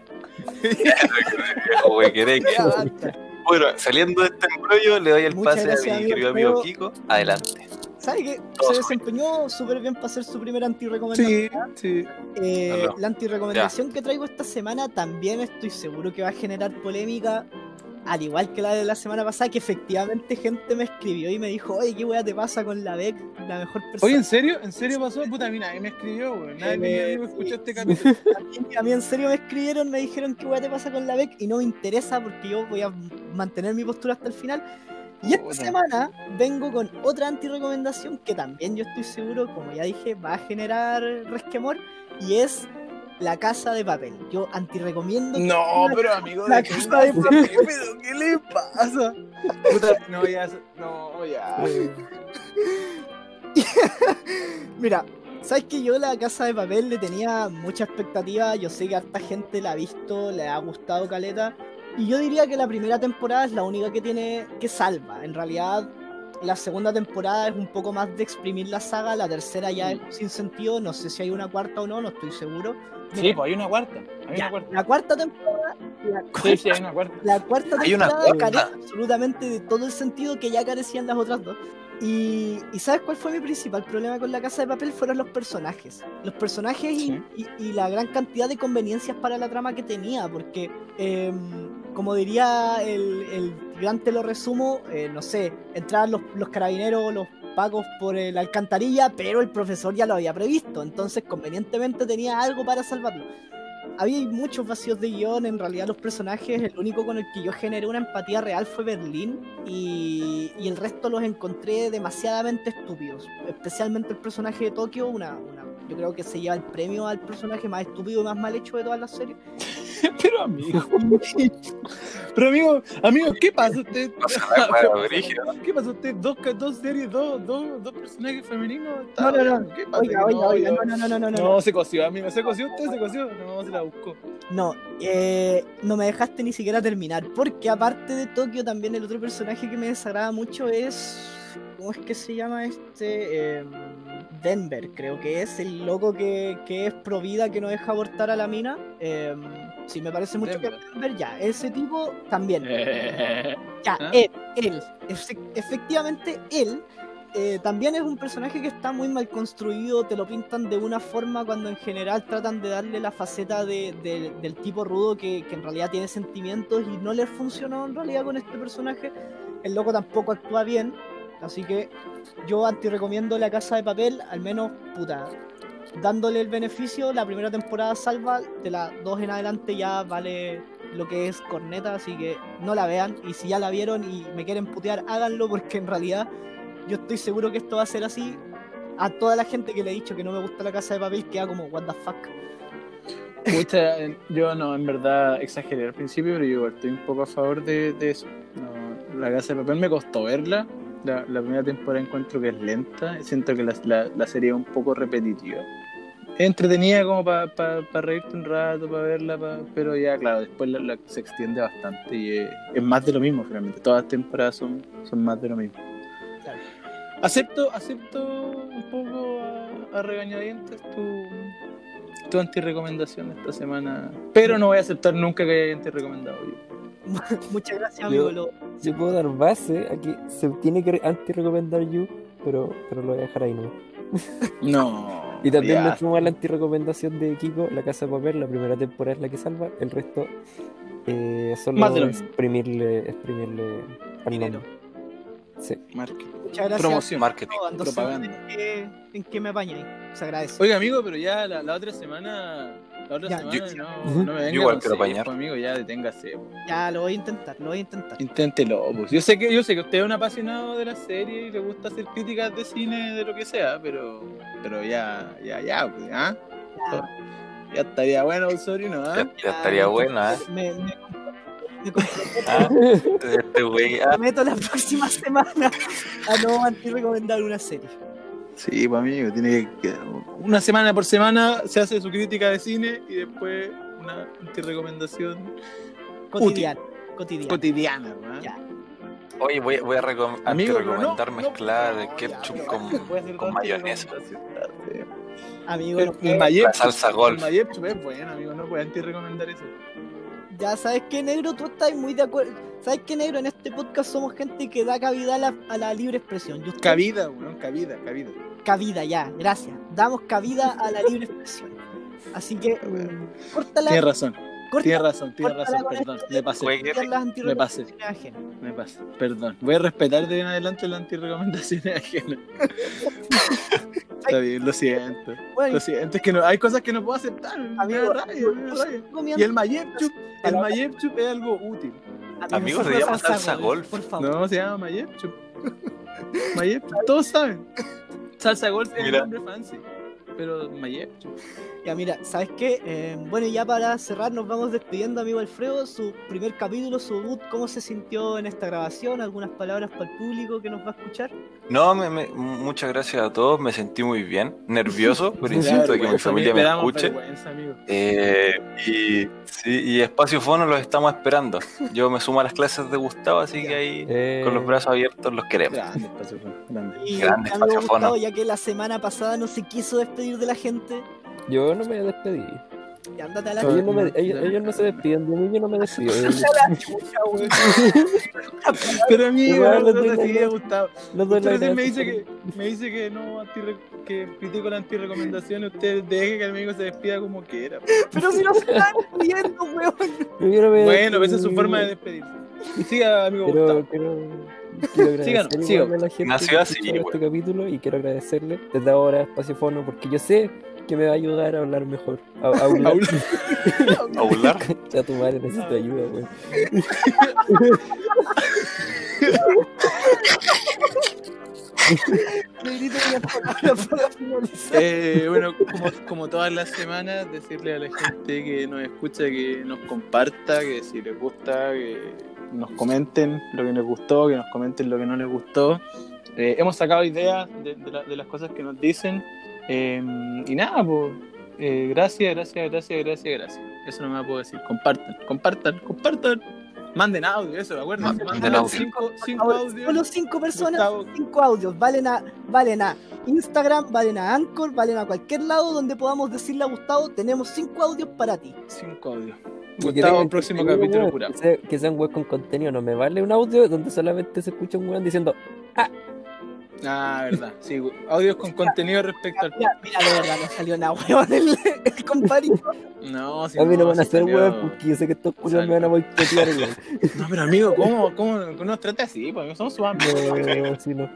Bueno, saliendo de este embrollo, le doy el Muchas pase gracias, a mi querido amigo. Kiko. Adelante. ¿Sabe que se desempeñó súper bien para hacer su primera anti-recomendación? Sí, sí. Eh, la anti-recomendación que traigo esta semana también estoy seguro que va a generar polémica, al igual que la de la semana pasada, que efectivamente gente me escribió y me dijo, oye, ¿qué weá te pasa con la Beck, la mejor persona? Oye, ¿en serio? ¿En serio pasó? Puta, a mí nadie me escribió, weón. Nadie Eh, me escuchó sí. este capítulo. a, mí, a mí en serio me escribieron, me dijeron qué weá te pasa con la Beck y no me interesa porque yo voy a mantener mi postura hasta el final. Y esta Puta. semana vengo con otra anti-recomendación que también yo estoy seguro, como ya dije, va a generar resquemor y es La Casa de Papel. Yo anti-recomiendo No, pero amigo, La ¿de qué casa de papel. ¿Pero qué le pasa? Puta, no, ya, no, ya. Mira, sabes que yo la casa de papel le tenía mucha expectativa. Yo sé que harta gente la ha visto, le ha gustado Caleta. Y yo diría que la primera temporada es la única que tiene que salva. En realidad, la segunda temporada es un poco más de exprimir la saga. La tercera ya es sin sentido. No sé si hay una cuarta o no, no estoy seguro. Sí, pues hay una cuarta. Hay Ya, una cuarta. La cuarta temporada. La Sí, sí, hay una cuarta. La cuarta Hay una temporada cuarta. carece absolutamente de todo el sentido que ya carecían las otras dos. Y, y ¿sabes cuál fue mi principal problema con la casa de papel? Fueron los personajes. Los personajes y- Sí. y, y la gran cantidad de conveniencias para la trama que tenía. Porque, em, como diría el, el gran te lo resumo, eh, no sé, entraban los, los carabineros, los pagos por eh, la alcantarilla, pero el profesor ya lo había previsto. Entonces, convenientemente tenía algo para salvarlo había muchos vacíos de guion, en realidad los personajes, el único con el que yo generé una empatía real fue Berlín y, el resto los encontré demasiadamente estúpidos, especialmente el personaje de Tokio, una- yo creo que se lleva el premio al personaje más estúpido y más mal hecho de toda la serie. Pero amigo. Pero amigo, amigo, ¿qué pasa usted? ¿Qué pasa usted? Dos, dos series, dos, dos, dos personajes femeninos. No, no, no. ¿Qué pasa? Oiga, oiga, No, oiga, no, no, no, no, no. No, se coció, amigo. ¿Se coció usted? ¿Se coció? No, se la buscó. No, eh, no me dejaste ni siquiera terminar, porque aparte de Tokio, también el otro personaje que me desagrada mucho es. ¿Cómo es que se llama este? Em, Denver, creo que es el loco que, que es pro vida que no deja abortar a la mina. Em, sí, me parece mucho Denver. que Denver, ya, ese tipo también. Eh, Ya, ¿Ah? él, él, efe- efectivamente él, eh, también es un personaje que está muy mal construido, te lo pintan de una forma cuando en general tratan de darle la faceta de- de- del tipo rudo que, que en realidad tiene sentimientos y no les funcionó en realidad con este personaje. El loco tampoco actúa bien, así que yo anti recomiendo La Casa de Papel, al menos, puta, dándole el beneficio, la primera temporada salva, de las dos en adelante ya vale lo que es corneta, así que no la vean. Y si ya la vieron y me quieren putear, háganlo, porque en realidad yo estoy seguro que esto va a ser así. A toda la gente que le he dicho que no me gusta la casa de papel, queda como, what the fuck. Eh, yo no, en verdad exageré al principio, pero yo estoy un poco a favor de, de eso. No, la casa de papel me costó verla. La, la primera temporada encuentro que es lenta. Siento que la, la, la serie es un poco repetitiva. Es entretenida como para reírte un rato, para verla, pa- pero ya, claro, después la, la- se extiende bastante y es, es más de lo mismo, finalmente. Todas las temporadas son, son más de lo mismo. Claro. Acepto, acepto un poco a, a regañadientes tu, tu anti-recomendación esta semana, pero no voy a aceptar nunca que haya anti-recomendado yo. Muchas gracias, amigo. Yo- puedo dar base a que se tiene que anti-recomendar You, pero, pero lo voy a dejar ahí no. No. Y también nos fuimos a la anti-recomendación de Kiko, La Casa de Papel, la primera temporada es la que salva, el resto eh, solo Más de lo mismo. exprimirle, exprimirle al. Sí. Marketing. Muchas gracias. Promoción. Marketing. No, propaganda. En que, en que me apañáis. Se agradece. Oiga, amigo, pero ya la, la otra semana. La otra Ya, semana yo- no, no me venga igual quiero apañar. amigo, ya deténgase. po. Ya lo voy a intentar, lo voy a intentar. Inténtelo, pues. Yo sé que yo sé que usted es un apasionado de la serie y le gusta hacer críticas de cine de lo que sea, pero pero ya ya ya, pues, ¿ah? Ya, Ya estaría bueno Osorio, ¿no? Ya, ¿ah? ya estaría buena, ¿eh? Me, me, me Ah, Este ah, prometo la próxima semana a no anti-recomendar una serie. Sí, pues amigo, tiene que una semana por semana se hace su crítica de cine y después una recomendación Cotidiana. Cotidiana. cotidiana, ¿no? Ya. Oye, voy, voy a recom- Amigo, recomendar no, mezclar no, ketchup ya, con, con mayonesa. Amigo, no El, el puedo. Mayep, La salsa el golf. Mayep es bueno, amigo, no puedes anti recomendar eso. Ya sabes que negro, tú estás muy de acuerdo. ¿Sabes qué, negro? En este podcast somos gente que da cabida a la, a la libre expresión. Cabida, weón, cabida, cabida. Cabida, ya, gracias. Damos cabida a la libre expresión. Así que, mm, córtala. Tienes razón, corta- tienes razón, tienes razón, perdón, me pasé, me pasé. me pasé, perdón. Voy a respetar de en adelante las antirrecomendaciones ajenas. Está bien, lo siento. Bueno, Lo siento, es que no, hay cosas que no puedo aceptar. amigo, comiendo- Y el Mayepchup, el Mayepchup es algo útil. Amigo, se llama salsa golf. Por favor. No, se llama Mayepchup. Mayepchup, todos saben. Salsa golf es el Mira. nombre fancy. Pero Mayepchup. Ya, mira, ¿sabes qué? Eh, bueno, ya para cerrar, nos vamos despidiendo, amigo Alfredo. Su primer capítulo, su debut, ¿cómo se sintió en esta grabación? ¿Algunas palabras para el público que nos va a escuchar? No, me- me- muchas gracias a todos, me sentí muy bien, nervioso, da insisto de que mi familia me escuche. Eh, y, sí, y Espacio Fono los estamos esperando. Yo me sumo a las clases de Gustavo, así que ahí Eh, con los brazos abiertos los queremos. Grande, espacio, grande. Y Grande espacio Gustavo, fono. ya que la semana pasada no se quiso despedir de la gente, Yo no me despedí. ya andate a la Ellos no, me- no, ellos, no. ellos no se despiden de mí, yo no me despido. Pero a mí no no. No doy Usted me dice que me dice que no que critico la antirrecomendaciones, usted deje que el amigo se despida como quiera. Pero si no se están despidiendo, weón. Bueno, esa es su forma de despedirse. Siga, amigo Pero Gustavo. Quiero, Síganos, igual siga. a la gente Nació que así, escuchó este capítulo y quiero agradecerle desde ahora a Espacio Fono porque yo sé que me va a ayudar a hablar mejor. A, a hablar. ¿A burlar? Ya tu madre necesito ayuda, güey. Negrito, unas palabras para finalizar. Eh, bueno, como, como todas las semanas, decirle a la gente que nos escucha que nos comparta, que si les gusta, que nos comenten lo que les gustó, que nos comenten lo que no les gustó. Eh, hemos sacado ideas de, de la- de las cosas que nos dicen. eh, y nada, pues, eh, gracias, gracias, gracias, gracias, gracias. Eso no me puedo decir. Compartan, compartan, compartan. Manden audio, eso, acuérdense. Manden Manden audio. cinco, cinco Ahora, audios. Solo cinco personas, Gustavo. cinco audios. Valen a, valen a Instagram, valen a Anchor, valen a cualquier lado donde podamos decirle a Gustavo, tenemos cinco audios para ti. Cinco audios. Gustavo, próximo contenido, capítulo curado. Que sea, que sea un web con contenido, no me vale un audio donde solamente se escucha un weón diciendo Ah, verdad. Sí, audios con contenido respecto al. Mira, mira, de verdad, no salió nada, weón, el, el comparito. No, si a mí no, van a hacer salió- weón porque yo sé que estos culos me van a boicotear, weón. No, pero amigo, ¿cómo, cómo no nos trata así? Pues somos su. No, si no.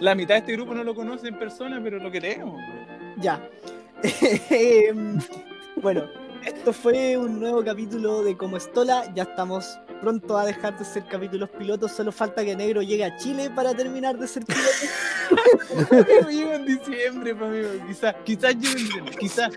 La mitad de este grupo no lo conoce en persona, pero lo queremos. Ya. Em, bueno, esto fue un nuevo capítulo de Como Estola. Ya estamos pronto a dejar de ser capítulos pilotos. Solo falta que Negro llegue a Chile para terminar de ser piloto. Llego en diciembre, amigo. Quizás, quizás llego en diciembre, quizás.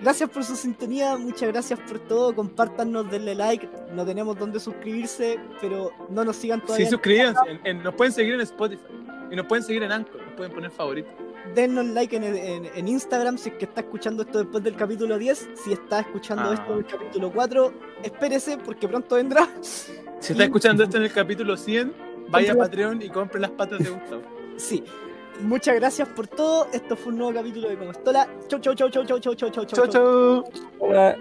Gracias por su sintonía, muchas gracias por todo. Compártanos, denle like. No tenemos dónde suscribirse, pero no nos sigan Sí, todavía. suscríbanse. En- en- nos pueden seguir en Spotify. Y nos pueden seguir en Anchor. Nos pueden poner favorito. Dennos like en, en- en Instagram si es que está escuchando esto después del capítulo 10. Si está escuchando Ah. esto del capítulo 4, espérese porque pronto vendrá. Si está escuchando esto en el capítulo 100, vaya a Patreon y compre las patas de Gustavo. Sí. Muchas gracias por todo. Esto fue un nuevo capítulo de Como Estola. Chau, chau, chau, chau, chau, chau, chau, chau, Chau, chau. Hola.